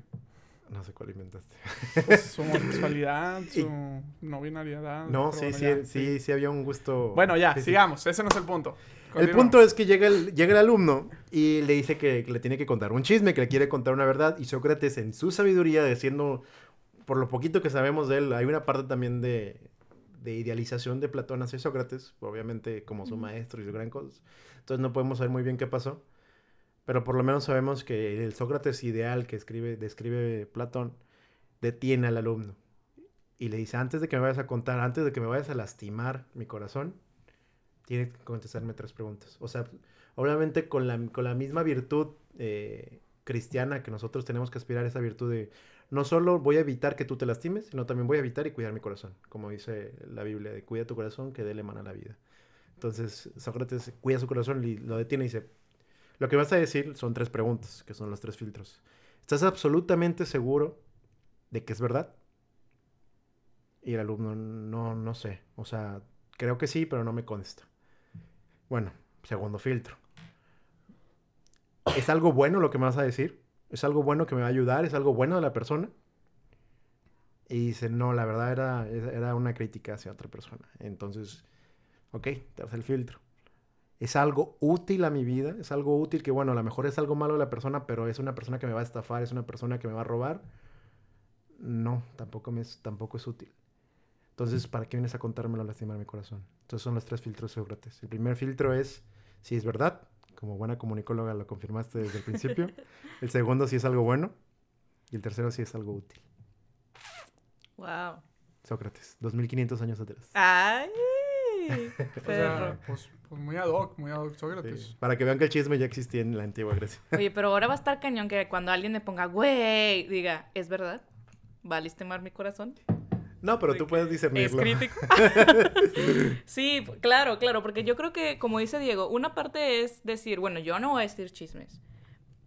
No sé cuál inventaste. Pues, su [LAUGHS] homosexualidad, su no binariedad. No, sí, sí, sí, sí había un gusto. Bueno, ya, sigamos. Ese no es el punto. El punto es que llega el, llega el alumno y le dice que, le tiene que contar un chisme, que le quiere contar una verdad. Y Sócrates, en su sabiduría, diciendo, por lo poquito que sabemos de él, hay una parte también de, de idealización de Platón hacia Sócrates, obviamente como su maestro y su gran cosa. Entonces no podemos saber muy bien qué pasó. Pero por lo menos sabemos que el Sócrates ideal que escribe, describe Platón detiene al alumno y le dice, antes de que me vayas a contar, antes de que me vayas a lastimar mi corazón, tienes que contestarme tres preguntas. O sea, obviamente con la, con la misma virtud eh, cristiana que nosotros tenemos que aspirar, esa virtud de no solo voy a evitar que tú te lastimes, sino también voy a evitar y cuidar mi corazón, como dice la Biblia, de cuida tu corazón que déle mano a la vida. Entonces Sócrates cuida su corazón y lo detiene y dice, lo que vas a decir son tres preguntas, que son los tres filtros. ¿Estás absolutamente seguro de que es verdad? Y el alumno, no, no sé. O sea, creo que sí, pero no me consta. Bueno, segundo filtro. ¿Es algo bueno lo que me vas a decir? ¿Es algo bueno que me va a ayudar? ¿Es algo bueno de la persona? Y dice, no, la verdad era, era una crítica hacia otra persona. Entonces, ok, tercer filtro es algo útil a mi vida, es algo útil que, bueno, a lo mejor es algo malo de la persona, pero es una persona que me va a estafar, es una persona que me va a robar. No, tampoco, es, tampoco es útil. Entonces, ¿para qué vienes a contármelo a lastimar mi corazón? Entonces son los tres filtros Sócrates. El primer filtro es si es verdad, como buena comunicóloga lo confirmaste desde el principio. [LAUGHS] el segundo si es algo bueno. Y el tercero si es algo útil. Wow. Sócrates, 2500 años atrás. Ay. [LAUGHS] pues, pues, muy ad hoc, muy ad hoc Sócrates. Para que vean que el chisme ya existía en la antigua Grecia. Oye, [LAUGHS] pero ahora va a estar cañón que cuando alguien me ponga, güey, diga, ¿es verdad? ¿Valiste mal mi corazón? No, pero tú puedes discernirlo. Es crítico. [LAUGHS] sí, claro, claro, porque yo creo que, como dice Diego, una parte es decir, bueno, yo no voy a decir chismes.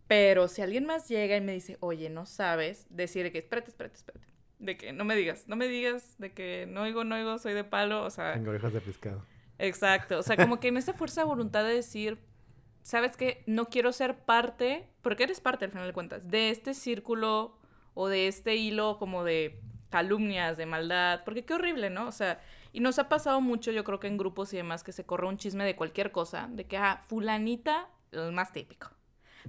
Pero si alguien más llega y me dice, oye, no sabes, decir que, espérate, espérate, espérate de que no me digas, no me digas, de que no oigo, no oigo, soy de palo, o sea... Tengo orejas de pescado. Exacto, o sea, como que en esa fuerza de voluntad de decir, sabes que no quiero ser parte, porque eres parte al final de cuentas, de este círculo o de este hilo como de calumnias, de maldad, porque qué horrible, ¿no? O sea, y nos ha pasado mucho, yo creo que en grupos y demás, que se corre un chisme de cualquier cosa, de que, ah, fulanita, el más típico.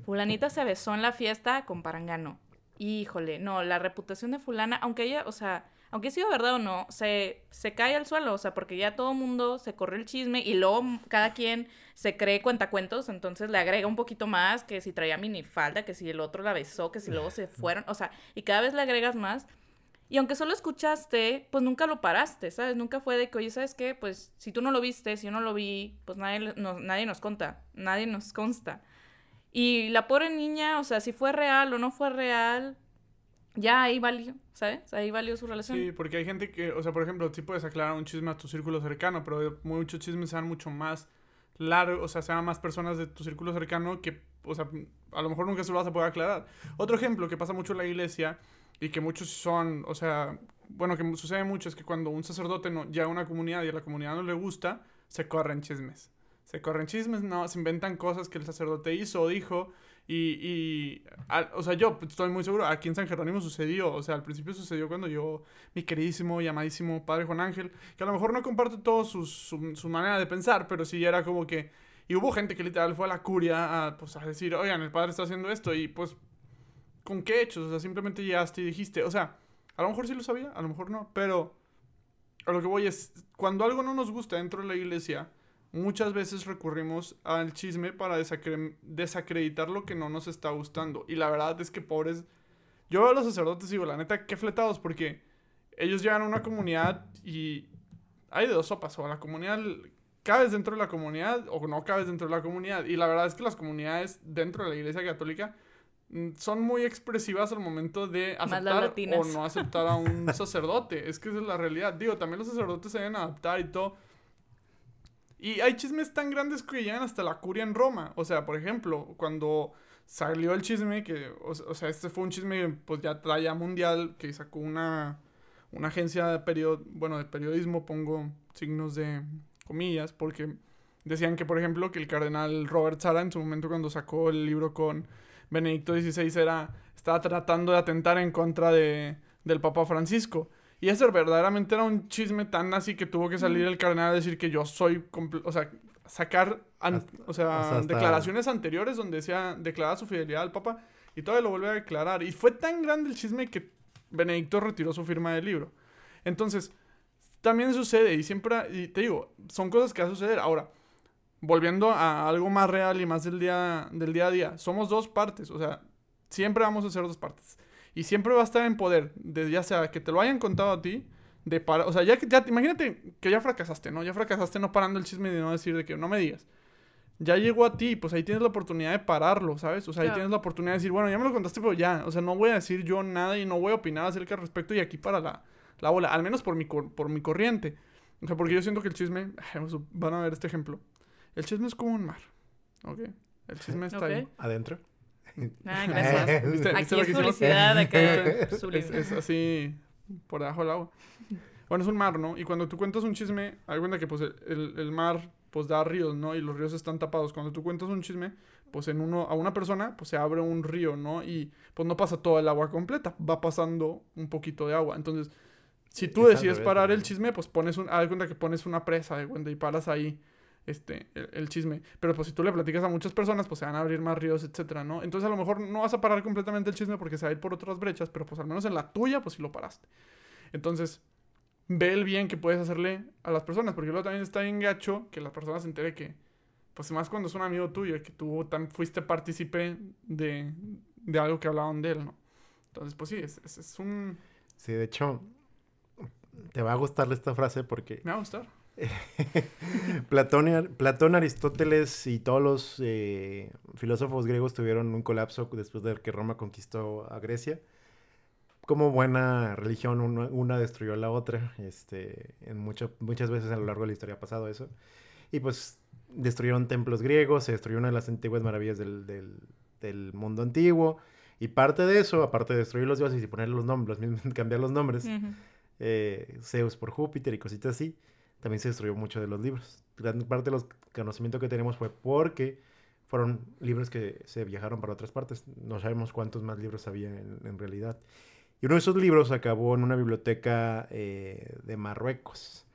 Fulanita se besó en la fiesta con Parangano híjole, no, la reputación de fulana, aunque ella, o sea, aunque sido verdad o no, se, se cae al suelo, o sea, porque ya todo mundo se corre el chisme y luego cada quien se cree cuentacuentos, entonces le agrega un poquito más, que si traía minifalda, que si el otro la besó, que si luego se fueron, o sea, y cada vez le agregas más. Y aunque solo escuchaste, pues nunca lo paraste, ¿sabes? Nunca fue de que, oye, ¿sabes qué? Pues si tú no lo viste, si yo no lo vi, pues nadie, nadie nos conta, nadie nos consta. Y la pobre niña, o sea, si fue real o no fue real, ya ahí valió, ¿sabes? Ahí valió su relación. Sí, porque hay gente que, o sea, por ejemplo, sí puedes aclarar un chisme a tu círculo cercano, pero muchos chismes sean mucho más largos, o sea, sean más personas de tu círculo cercano que, o sea, a lo mejor nunca se lo vas a poder aclarar. Otro ejemplo que pasa mucho en la iglesia y que muchos son, o sea, bueno, que sucede mucho es que cuando un sacerdote no, llega a una comunidad y a la comunidad no le gusta, se corren chismes se corren chismes, no, se inventan cosas que el sacerdote hizo o dijo. Y, y o sea, yo estoy muy seguro, aquí en San Jerónimo sucedió, o sea, al principio sucedió cuando yo, mi queridísimo y amadísimo padre Juan Ángel, que a lo mejor no comparto todo su, su, manera de pensar, pero sí era como que, y hubo gente que literal fue a la curia a, pues, a decir, oigan, el padre está haciendo esto, y pues, ¿con qué hechos? O sea, simplemente llegaste y dijiste, o sea, a lo mejor sí lo sabía, a lo mejor no, pero a lo que voy es, cuando algo no nos gusta dentro de la iglesia, muchas veces recurrimos al chisme para desacreditar lo que no nos está gustando. Y la verdad es que pobres... Yo veo a los sacerdotes y digo, la neta, qué fletados, porque ellos llegan a una comunidad y hay de dos sopas, o la comunidad cabes dentro de la comunidad o no cabes dentro de la comunidad. Y la verdad es que las comunidades dentro de la Iglesia Católica son muy expresivas al momento de aceptar o no aceptar a un [LAUGHS] sacerdote. Es que esa es la realidad. Digo, también los sacerdotes se deben adaptar y todo. Y hay chismes tan grandes que llegan hasta la curia en Roma. O sea, por ejemplo, cuando salió el chisme, que, o, sea, este fue un chisme, pues ya traía mundial, que sacó una, una agencia de, period bueno, de periodismo, pongo signos de comillas, porque decían que, por ejemplo, que el cardenal Robert Sara, en su momento cuando sacó el libro con Benedicto XVI, era, estaba tratando de atentar en contra de, del Papa Francisco. Y ese verdaderamente era un chisme tan así que tuvo que salir el cardenal a decir que yo soy, o sea, sacar, o sea, declaraciones anteriores donde decía, declarar su fidelidad al Papa y todavía lo vuelve a declarar. Y fue tan grande el chisme que Benedicto retiró su firma del libro. Entonces, también sucede y siempre, y te digo, son cosas que van a suceder. Ahora, volviendo a algo más real y más del día, del día a día, somos dos partes, o sea, siempre vamos a ser dos partes. Y siempre va a estar en poder, de, ya sea que te lo hayan contado a ti, de para, o sea, ya, ya imagínate que ya fracasaste, ¿no? Ya fracasaste no parando el chisme de no decir de que no me digas. Ya llegó a ti, pues ahí tienes la oportunidad de pararlo, ¿sabes? O sea, ahí tienes la oportunidad de decir, bueno, ya me lo contaste, pero ya, o sea, no voy a decir yo nada y no voy a opinar acerca al respecto y aquí para la, la bola, al menos por mi, por mi corriente. O sea, porque yo siento que el chisme, van a ver este ejemplo. El chisme es como un mar, ¿ok? El chisme está ahí. ¿Adentro? Ah, [LAUGHS] gracias. Aquí es publicidad, acá [LAUGHS] es, así, por debajo del agua. Bueno, es un mar, ¿no? Y cuando tú cuentas un chisme, hay cuenta que pues el, el, mar pues da ríos, ¿no? Y los ríos están tapados. Cuando tú cuentas un chisme, pues en uno, a una persona, pues se abre un río, ¿no? Y pues no pasa toda el agua completa, va pasando un poquito de agua. Entonces, si tú decides parar el chisme, pues pones un, hay cuenta que pones una presa de cuenta y paras ahí este, el, chisme. Pero pues si tú le platicas a muchas personas, pues se van a abrir más ríos, etcétera, ¿no? Entonces a lo mejor no vas a parar completamente el chisme porque se va a ir por otras brechas, pero pues al menos en la tuya, pues sí lo paraste. Entonces, ve el bien que puedes hacerle a las personas, porque luego también está bien gacho que las personas se entere que, pues más cuando es un amigo tuyo, que tú también fuiste partícipe de, de algo que hablaban de él, ¿no? Entonces, pues sí, es, es un... Sí, de hecho, te va a gustar esta frase porque... Me va a gustar [LAUGHS] Platón, Platón, Aristóteles y todos los eh, filósofos griegos tuvieron un colapso después de que Roma conquistó a Grecia. Como buena religión, una, destruyó a la otra. Este, en muchas veces a lo largo de la historia ha pasado eso. Y pues destruyeron templos griegos, se destruyó una de las antiguas maravillas del, del, mundo antiguo. Y parte de eso, aparte de destruir los dioses y poner los nombres, [LAUGHS] cambiar los nombres, eh, Zeus por Júpiter y cositas así, también se destruyó mucho de los libros. Gran parte de los que tenemos fue porque fueron libros que se viajaron para otras partes. No sabemos cuántos más libros había en, realidad. Y uno de esos libros acabó en una biblioteca eh, de Marruecos.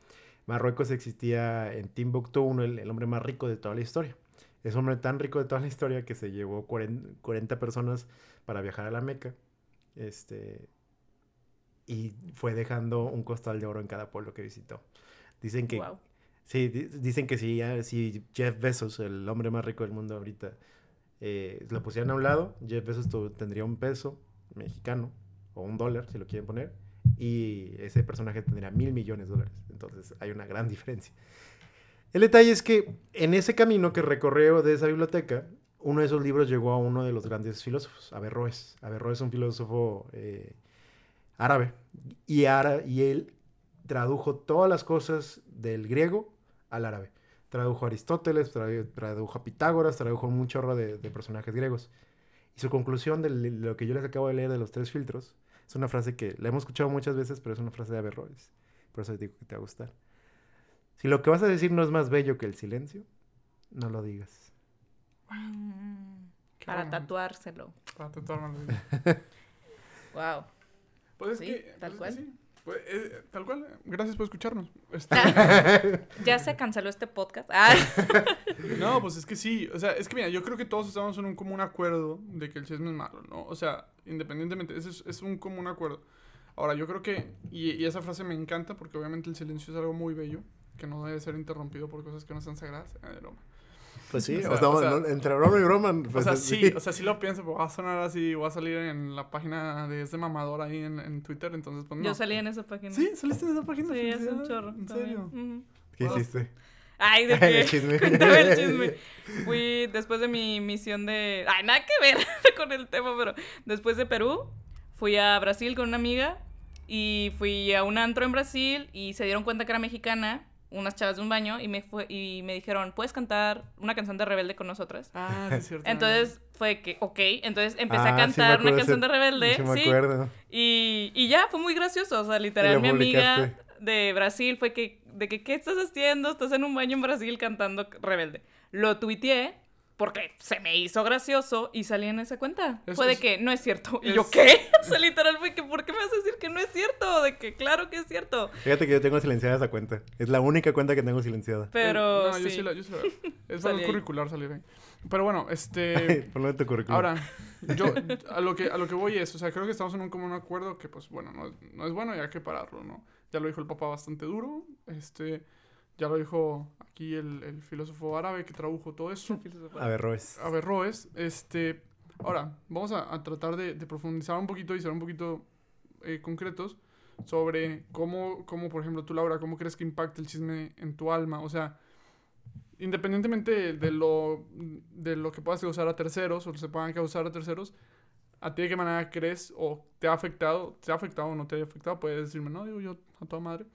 Marruecos existía en Timbuktu, el, el, hombre más rico de toda la historia. Es un hombre tan rico de toda la historia que se llevó 40, personas para viajar a la Meca. Este, y fue dejando un costal de oro en cada pueblo que visitó. Dicen que... Sí, dicen que si, si Jeff Bezos, el hombre más rico del mundo ahorita, eh, lo pusieran a un lado, Jeff Bezos tendría un peso mexicano o un dólar, si lo quieren poner, y ese personaje tendría mil millones de dólares. Entonces hay una gran [LAUGHS] diferencia. El detalle es que en ese camino que recorrió de esa biblioteca, uno de esos libros llegó a uno de los grandes filósofos, Averroes. Averroes es un filósofo eh, árabe. Y, ara, y él tradujo todas las cosas del griego al árabe. Tradujo a Aristóteles, tradujo a Pitágoras, tradujo un chorro de, personajes griegos. Y su conclusión de lo que yo les acabo de leer de los tres filtros es una frase que la hemos escuchado muchas veces, pero es una frase de Averroes. Por eso digo que te va a gustar. Si lo que vas a decir no es más bello que el silencio, no lo digas. Mm, para tatuárselo. Para tatuármelo. wow. [LAUGHS] Pues es que, tal pues cual. Pues, eh, tal cual, gracias por escucharnos. Este, [LAUGHS] ya se canceló este podcast. Ah. [LAUGHS] no, pues es que sí, o sea, es que mira, yo creo que todos estamos en un común acuerdo de que el chisme es malo, ¿no? O sea, independientemente, es, es un común acuerdo. Ahora, yo creo que, y, y, esa frase me encanta porque obviamente el silencio es algo muy bello, que no debe ser interrumpido por cosas que no sean sagradas. Eh, broma. Pues sí, entre broma y broma. Pues o sea, sí, o sea, sí lo pienso, pero va a sonar así, voy a salir en la página de este mamador ahí en, en Twitter, entonces pues no. Yo salí en esa página. Sí, saliste en esa página. Sí, es un chorro. ¿En serio? ¿Qué hiciste? Ay, de [LAUGHS] qué. [LAUGHS] el chisme. el [LAUGHS] chisme. Fui después de mi misión de. Ay, nada que ver con el tema, pero después de Perú, fui a Brasil con una amiga y fui a un antro en Brasil y se dieron cuenta que era mexicana unas chavas de un baño y me fue y me dijeron, ¿puedes cantar una canción de Rebelde con nosotras? Ah, es cierto. Entonces fue que, ok, entonces empecé a ah, cantar una canción de Rebelde. Sí, me acuerdo. Y, y ya, fue muy gracioso, o sea, literal, mi amiga de Brasil fue que, de que, ¿qué estás haciendo? Estás en un baño en Brasil cantando Rebelde. Lo tuiteé porque se me hizo gracioso y salí en esa cuenta. fue de que no es cierto. Y yo, ¿qué? [LAUGHS] o sea, literal fue que, ¿por qué me vas a decir que no es cierto? De que claro que es cierto. Fíjate que yo tengo silenciada esa cuenta. Es la única cuenta que tengo silenciada. Pero. no, yo sí la, yo sí la [LAUGHS] Es algo curricular salir ahí. Pero bueno, este. [LAUGHS] Ponlo en tu currículum. Ahora, yo a lo, que, a lo que voy es, o sea, creo que estamos en un común acuerdo que, pues, bueno, no, no es bueno y hay que pararlo, ¿no? Ya lo dijo el papá bastante duro. Este. Ya lo dijo aquí el, filósofo árabe que tradujo todo eso. Averroes. Averroes. Este, ahora, vamos a, tratar de, profundizar un poquito y ser un poquito eh, concretos sobre cómo, cómo, por ejemplo, tú, Laura, cómo crees que impacta el chisme en tu alma. O sea, independientemente de lo, de lo que puedas causar a terceros o se puedan causar a terceros, ¿a ti de qué manera crees o te ha afectado? ¿Te ha afectado o no te ha afectado? Puedes decirme, no, digo yo a toda madre.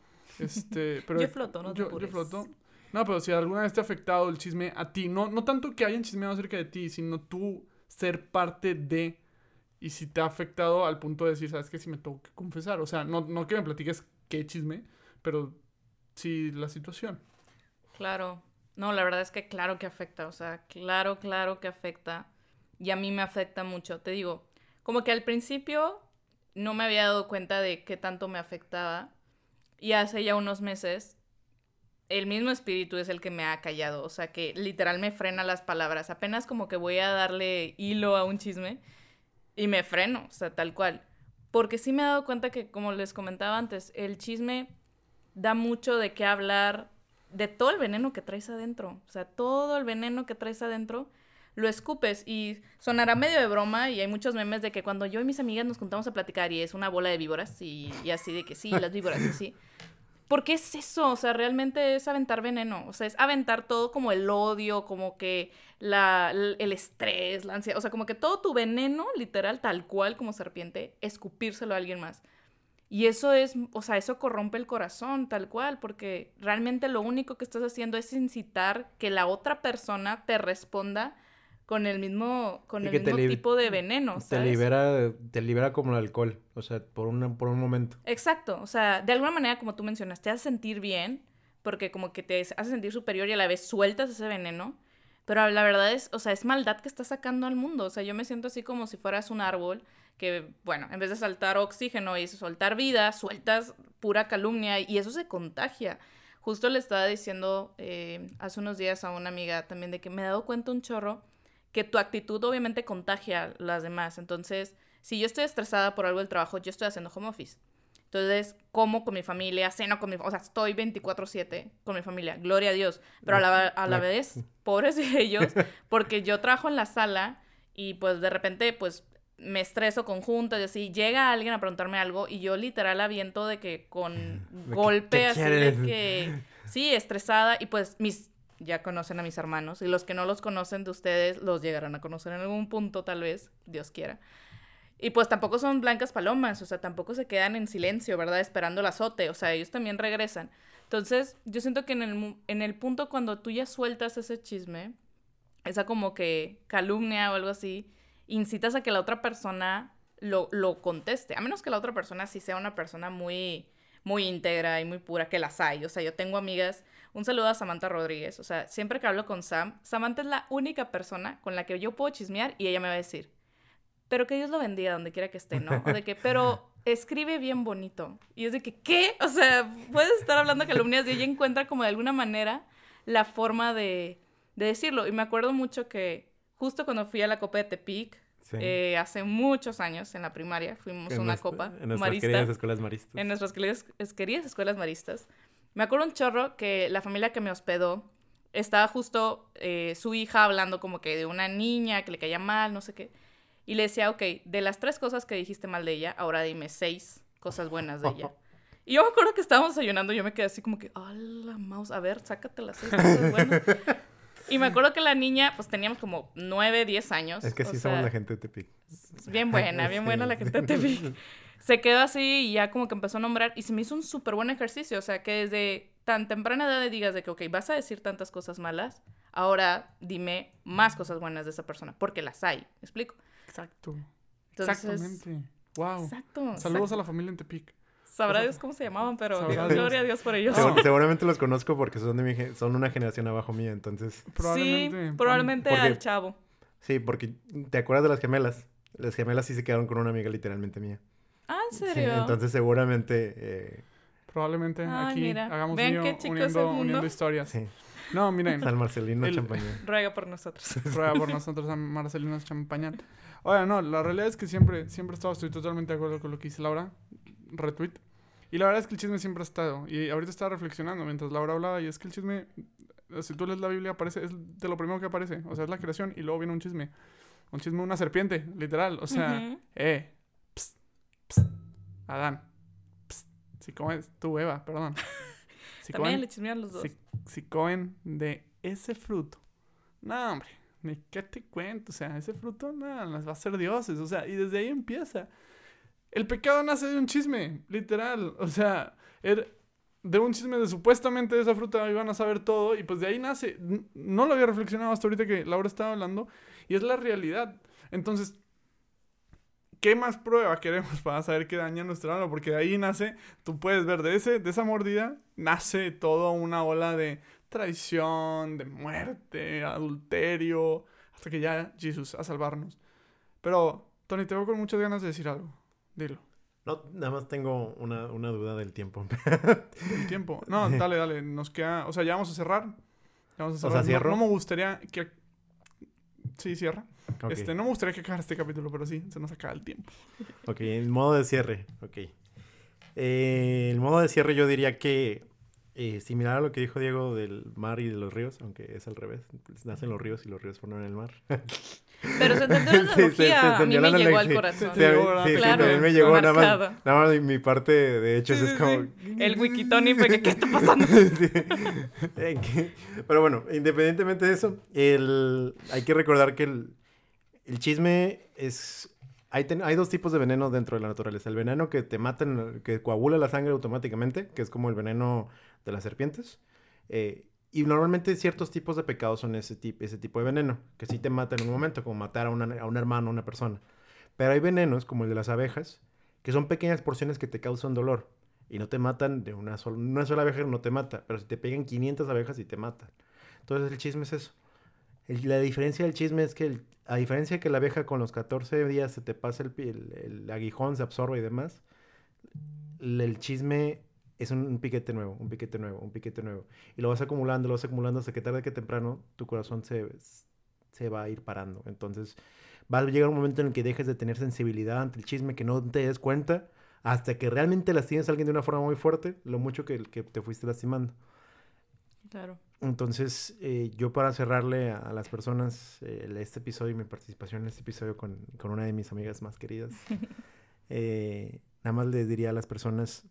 Este, [LAUGHS] pero yo floto, no yo, floto. No, pero si alguna vez te ha afectado el chisme a ti, no, no tanto que hayan chismeado acerca de ti, sino tú ser parte de y si te ha afectado al punto de decir, ¿sabes qué? Si me tengo que confesar. O sea, no, no que me platiques qué chisme, pero sí la situación. Claro. No, la verdad es que claro que afecta. O sea, claro, claro que afecta. Y a mí me afecta mucho. Te digo, como que al principio no me había dado cuenta de qué tanto me afectaba. Y hace ya unos meses, el mismo espíritu es el que me ha callado. O sea, que literal me frena las palabras. Apenas como que voy a darle hilo a un chisme y me freno, o sea, tal cual. Porque sí me he dado cuenta que, como les comentaba antes, el chisme da mucho de qué hablar de todo el veneno que traes adentro. O sea, todo el veneno que traes adentro lo escupes y sonará medio de broma y hay muchos memes de que cuando yo y mis amigas nos juntamos a platicar y es una bola de víboras y, así de que sí, las víboras y sí. Porque es eso, o sea, realmente es aventar veneno, o sea, es aventar todo como el odio, como que la, el estrés, la ansiedad, o sea, como que todo tu veneno, literal, tal cual como serpiente, escupírselo a alguien más. Y eso es, o sea, eso corrompe el corazón, tal cual, porque realmente lo único que estás haciendo es incitar que la otra persona te responda con el mismo, con el mismo tipo de veneno. Te libera, te libera como el alcohol, o sea, por, un por un momento. Exacto, o sea, de alguna manera, como tú mencionas, te hace sentir bien, porque como que te hace sentir superior y a la vez sueltas ese veneno. Pero la verdad es, o sea, es maldad que estás sacando al mundo. O sea, yo me siento así como si fueras un árbol que, bueno, en vez de saltar oxígeno y soltar vida, sueltas pura calumnia y eso se contagia. Justo le estaba diciendo eh, hace unos días a una amiga también de que me he dado cuenta un chorro que tu actitud obviamente contagia a las demás. Entonces, si yo estoy estresada por algo del trabajo, yo estoy haciendo home office. Entonces, como con mi familia, ceno con mi o sea, estoy 24/7 con mi familia, gloria a Dios, pero a la, a la [LAUGHS] vez, [LAUGHS] pobres de ellos, porque yo trabajo en la sala y pues de repente, pues me estreso con juntas y así, llega alguien a preguntarme algo y yo literal aviento de que con [LAUGHS] golpe así de que, sí, estresada y pues mis ya conocen a mis hermanos y los que no los conocen de ustedes los llegarán a conocer en algún punto tal vez, Dios quiera. Y pues tampoco son blancas palomas, o sea, tampoco se quedan en silencio, ¿verdad? Esperando el azote, o sea, ellos también regresan. Entonces, yo siento que en el, en el punto cuando tú ya sueltas ese chisme, esa como que calumnia o algo así, incitas a que la otra persona lo, lo conteste, a menos que la otra persona sí sea una persona muy, muy íntegra y muy pura, que las hay. O sea, yo tengo amigas un saludo a Samantha Rodríguez. O sea, siempre que hablo con Sam, Samantha es la única persona con la que yo puedo chismear y ella me va a decir, pero que Dios lo bendiga donde quiera que esté, ¿no? O de que, pero escribe bien bonito. Y es de que, ¿qué? O sea, puedes estar hablando calumnias y ella encuentra como de alguna manera la forma de, decirlo. Y me acuerdo mucho que justo cuando fui a la Copa de Tepic, eh, hace muchos años en la primaria, fuimos a una copa en nuestras queridas escuelas maristas. En nuestras queridas, queridas escuelas maristas. Me acuerdo un chorro que la familia que me hospedó estaba justo eh, su hija hablando como que de una niña que le caía mal, no sé qué. Y le decía, ok, de las tres cosas que dijiste mal de ella, ahora dime seis cosas buenas de ella. [LAUGHS] Y yo me acuerdo que estábamos desayunando y yo me quedé así como que, ¡ah, la mouse! A ver, sácate las seis cosas [LAUGHS] buenas. Y me acuerdo que la niña, pues teníamos como 9, 10 años. Es que sí somos la gente de Tepic. Bien buena, bien [LAUGHS] buena la gente de Tepic. Se quedó así y ya como que empezó a nombrar y se me hizo un súper buen ejercicio. O sea, que desde tan temprana edad digas de que, ok, vas a decir tantas cosas malas, ahora dime más cosas buenas de esa persona, porque las hay. ¿Me explico? Exacto. Exactamente. Wow. Exacto. Saludos a la familia en Tepic. Sabrá Dios cómo se llamaban, pero gloria a Dios por ellos. [LAUGHS] seguramente los conozco porque son, de mi, son una generación abajo mía, entonces. Probablemente. Sí, probablemente al chavo. Sí, porque ¿te acuerdas de las gemelas? Las gemelas sí se quedaron con una amiga literalmente mía. Ah, ¿en serio? entonces seguramente... Eh, probablemente aquí hagamos un uniendo, uniendo, historias. Sí. No, miren. San Marcelino Champañán. [LAUGHS] Ruega por nosotros. [LAUGHS] Ruega por nosotros San Marcelino Champañán. Oye, no, la realidad es que siempre, siempre estado, estoy totalmente de acuerdo con lo que dice Laura retweet. Y la verdad es que el chisme siempre ha estado. Y ahorita estaba reflexionando mientras Laura hablaba. Y es que el chisme, si tú lees la Biblia, aparece, es de lo primero que aparece. O sea, es la creación y luego viene un chisme. Un chisme de una serpiente, literal. O sea, eh, pst, pst, Adán. Si comen, tú, Eva, perdón. [LAUGHS] Si También le chismean los dos. Si, comen de ese fruto. No, hombre, ni qué te cuento. O sea, ese fruto, nada, las va a ser dioses. O sea, y desde ahí empieza. El pecado nace de un chisme, literal. O sea, er, de un chisme de supuestamente de esa fruta iban a saber todo y pues de ahí nace. No lo había reflexionado hasta ahorita que Laura estaba hablando y es la realidad. Entonces, ¿qué más prueba queremos para saber que daña nuestro alma? Porque de ahí nace, tú puedes ver, de, ese, de esa mordida nace toda una ola de traición, de muerte, adulterio, hasta que ya Jesús a salvarnos. Pero, Tony, te veo con muchas ganas de decir algo. Dilo. No, nada más tengo una, duda del tiempo. ¿El tiempo? No, [LAUGHS] dale, dale. Nos queda... O sea, ya vamos a cerrar. vamos a cerrar. O sea, ¿cierro? No, me gustaría que... Sí, cierra. Este, no me gustaría que acabara este capítulo, pero sí, se nos acaba el tiempo. Ok, el modo de cierre. Ok. Eh, el modo de cierre yo diría que eh, similar a lo que dijo Diego del mar y de los ríos, aunque es al revés. Pues, nacen los ríos y los ríos forman el mar. [LAUGHS] Pero se entendió [LAUGHS] la analogía. a mí me llegó al corazón. Sí, sí, claro, sí, me llegó nada más, nada más mi parte, de hecho, es como... El wikitoni fue que, ¿qué está pasando? [LAUGHS] Pero bueno, independientemente de eso, el... hay que recordar que el, el chisme es... Hay, hay dos tipos de veneno dentro de la naturaleza. El veneno que te mata, que coagula la sangre automáticamente, que es como el veneno de las serpientes. Eh, y normalmente ciertos tipos de pecados son ese, tipo ese tipo de veneno, que sí te mata en un momento, como matar a, a un hermano, a una persona. Pero hay venenos, como el de las abejas, que son pequeñas porciones que te causan dolor. Y no te matan de una sola... Una sola abeja no te mata, pero si te pegan 500 abejas y te matan. Entonces el chisme es eso. la diferencia del chisme es que, a diferencia que la abeja con los 14 días se te pasa el, el, el aguijón, se absorbe y demás, el chisme es un, piquete nuevo, un piquete nuevo, un piquete nuevo. Y lo vas acumulando, lo vas acumulando hasta que tarde que temprano tu corazón se, se va a ir parando. Entonces va a llegar un momento en el que dejes de tener sensibilidad ante el chisme, que no te des cuenta hasta que realmente lastimes a alguien de una forma muy fuerte, lo mucho que, que te fuiste lastimando. Claro. Entonces, eh, yo para cerrarle a, las personas eh, este episodio y mi participación en este episodio con, con una de mis amigas más queridas, [LAUGHS] eh, nada más le diría a las personas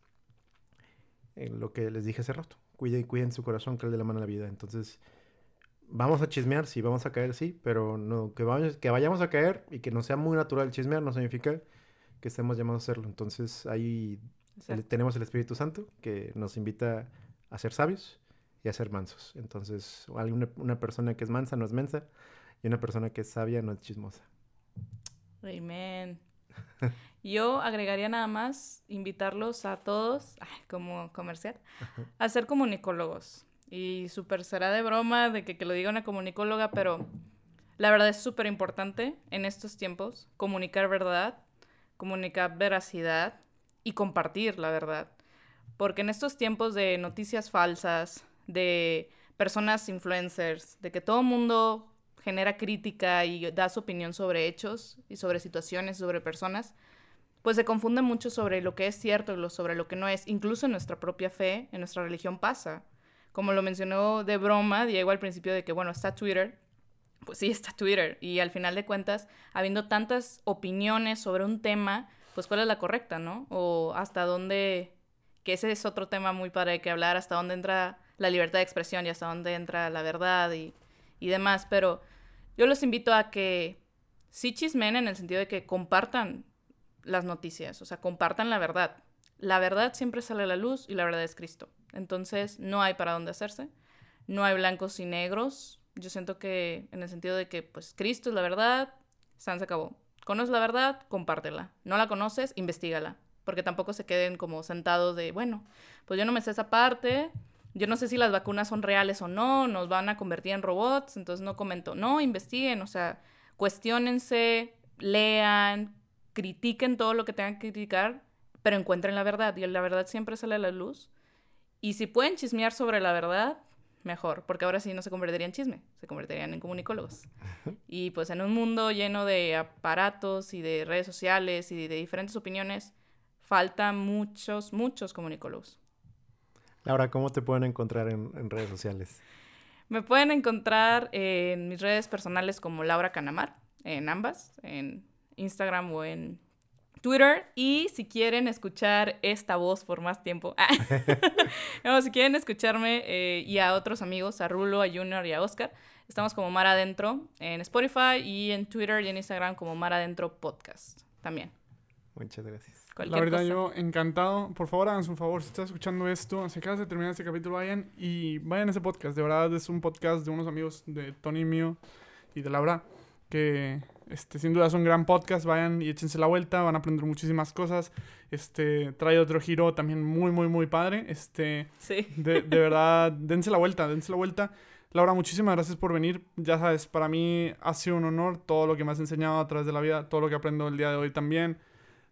en lo que les dije hace rato. Cuiden, cuiden su corazón, que le la mano a la vida. Entonces, vamos a chismear, sí, vamos a caer, sí, pero no, que, vayamos, que vayamos a caer y que no sea muy natural chismear no significa que estemos llamados a hacerlo. Entonces, ahí tenemos el Espíritu Santo que nos invita a ser sabios y a ser mansos. Entonces, una, una persona que es mansa no es mensa y una persona que es sabia no es chismosa. Amén. Yo agregaría nada más invitarlos a todos, como comercial, a ser comunicólogos. Y súper será de broma de que, que lo diga una comunicóloga, pero la verdad es súper importante en estos tiempos comunicar verdad, comunicar veracidad y compartir la verdad. Porque en estos tiempos de noticias falsas, de personas influencers, de que todo mundo genera crítica y da su opinión sobre hechos y sobre situaciones, sobre personas, pues se confunde mucho sobre lo que es cierto y sobre lo que no es. Incluso en nuestra propia fe, en nuestra religión pasa. Como lo mencionó de broma Diego al principio de que, bueno, está Twitter. Pues sí, está Twitter. Y al final de cuentas, habiendo tantas opiniones sobre un tema, pues cuál es la correcta, ¿no? O hasta dónde, que ese es otro tema muy para que hablar, hasta dónde entra la libertad de expresión y hasta dónde entra la verdad y y demás, pero yo los invito a que sí chismen en el sentido de que compartan las noticias, o sea, compartan la verdad. La verdad siempre sale a la luz y la verdad es Cristo. Entonces, no hay para dónde hacerse. No hay blancos y negros. Yo siento que en el sentido de que, pues, Cristo es la verdad, San se acabó. Conoces la verdad, compártela. No la conoces, investigala. Porque tampoco se queden como sentados de, bueno, pues yo no me sé esa parte, yo no sé si las vacunas son reales o no, nos van a convertir en robots, entonces no comento. No, investiguen, o sea, cuestionense, lean, critiquen todo lo que tengan que criticar, pero encuentren la verdad. Y la verdad siempre sale a la luz. Y si pueden chismear sobre la verdad, mejor, porque ahora sí no se convertirían en chisme, se convertirían en comunicólogos. Y pues en un mundo lleno de aparatos y de redes sociales y de diferentes opiniones, faltan muchos, muchos comunicólogos. Laura, ¿cómo te pueden encontrar en, redes sociales? Me pueden encontrar en mis redes personales como Laura Canamar, en ambas, en Instagram o en Twitter. Y si quieren escuchar esta voz por más tiempo, [LAUGHS] no, si quieren escucharme eh, y a otros amigos, a Rulo, a Junior y a Oscar, estamos como Mar Adentro en Spotify y en Twitter y en Instagram como Mar Adentro Podcast también. Muchas gracias. La verdad, yo encantado. Por favor, hagan un favor. Si estás escuchando esto, si acabas de terminar este capítulo, vayan y vayan a ese podcast. De verdad, es un podcast de unos amigos de Tony mío y de Laura. Que este, sin duda es un gran podcast. Vayan y échense la vuelta. Van a aprender muchísimas cosas. Este, trae otro giro también muy, muy, muy padre. Este, sí. De, de verdad, dense la vuelta, dense la vuelta. Laura, muchísimas gracias por venir. Ya sabes, para mí ha sido un honor todo lo que me has enseñado a través de la vida, todo lo que aprendo el día de hoy también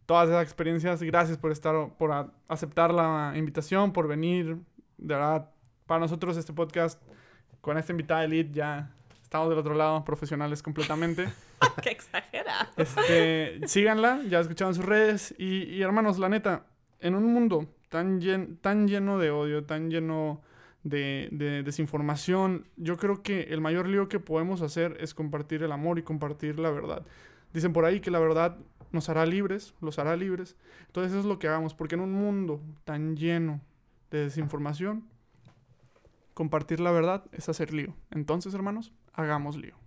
todas esas experiencias. Gracias por estar, por aceptar la invitación, por venir. De verdad, para nosotros este podcast, con esta invitada elite, ya estamos del otro lado, profesionales completamente. [LAUGHS] ¡Qué exagerado! Este, síganla, ya escucharon sus redes. Y, hermanos, la neta, en un mundo tan, tan lleno de odio, tan lleno de, de, desinformación, yo creo que el mayor lío que podemos hacer es compartir el amor y compartir la verdad. Dicen por ahí que la verdad nos hará libres, los hará libres. Entonces eso es lo que hagamos, porque en un mundo tan lleno de desinformación, compartir la verdad es hacer lío. Entonces, hermanos, hagamos lío.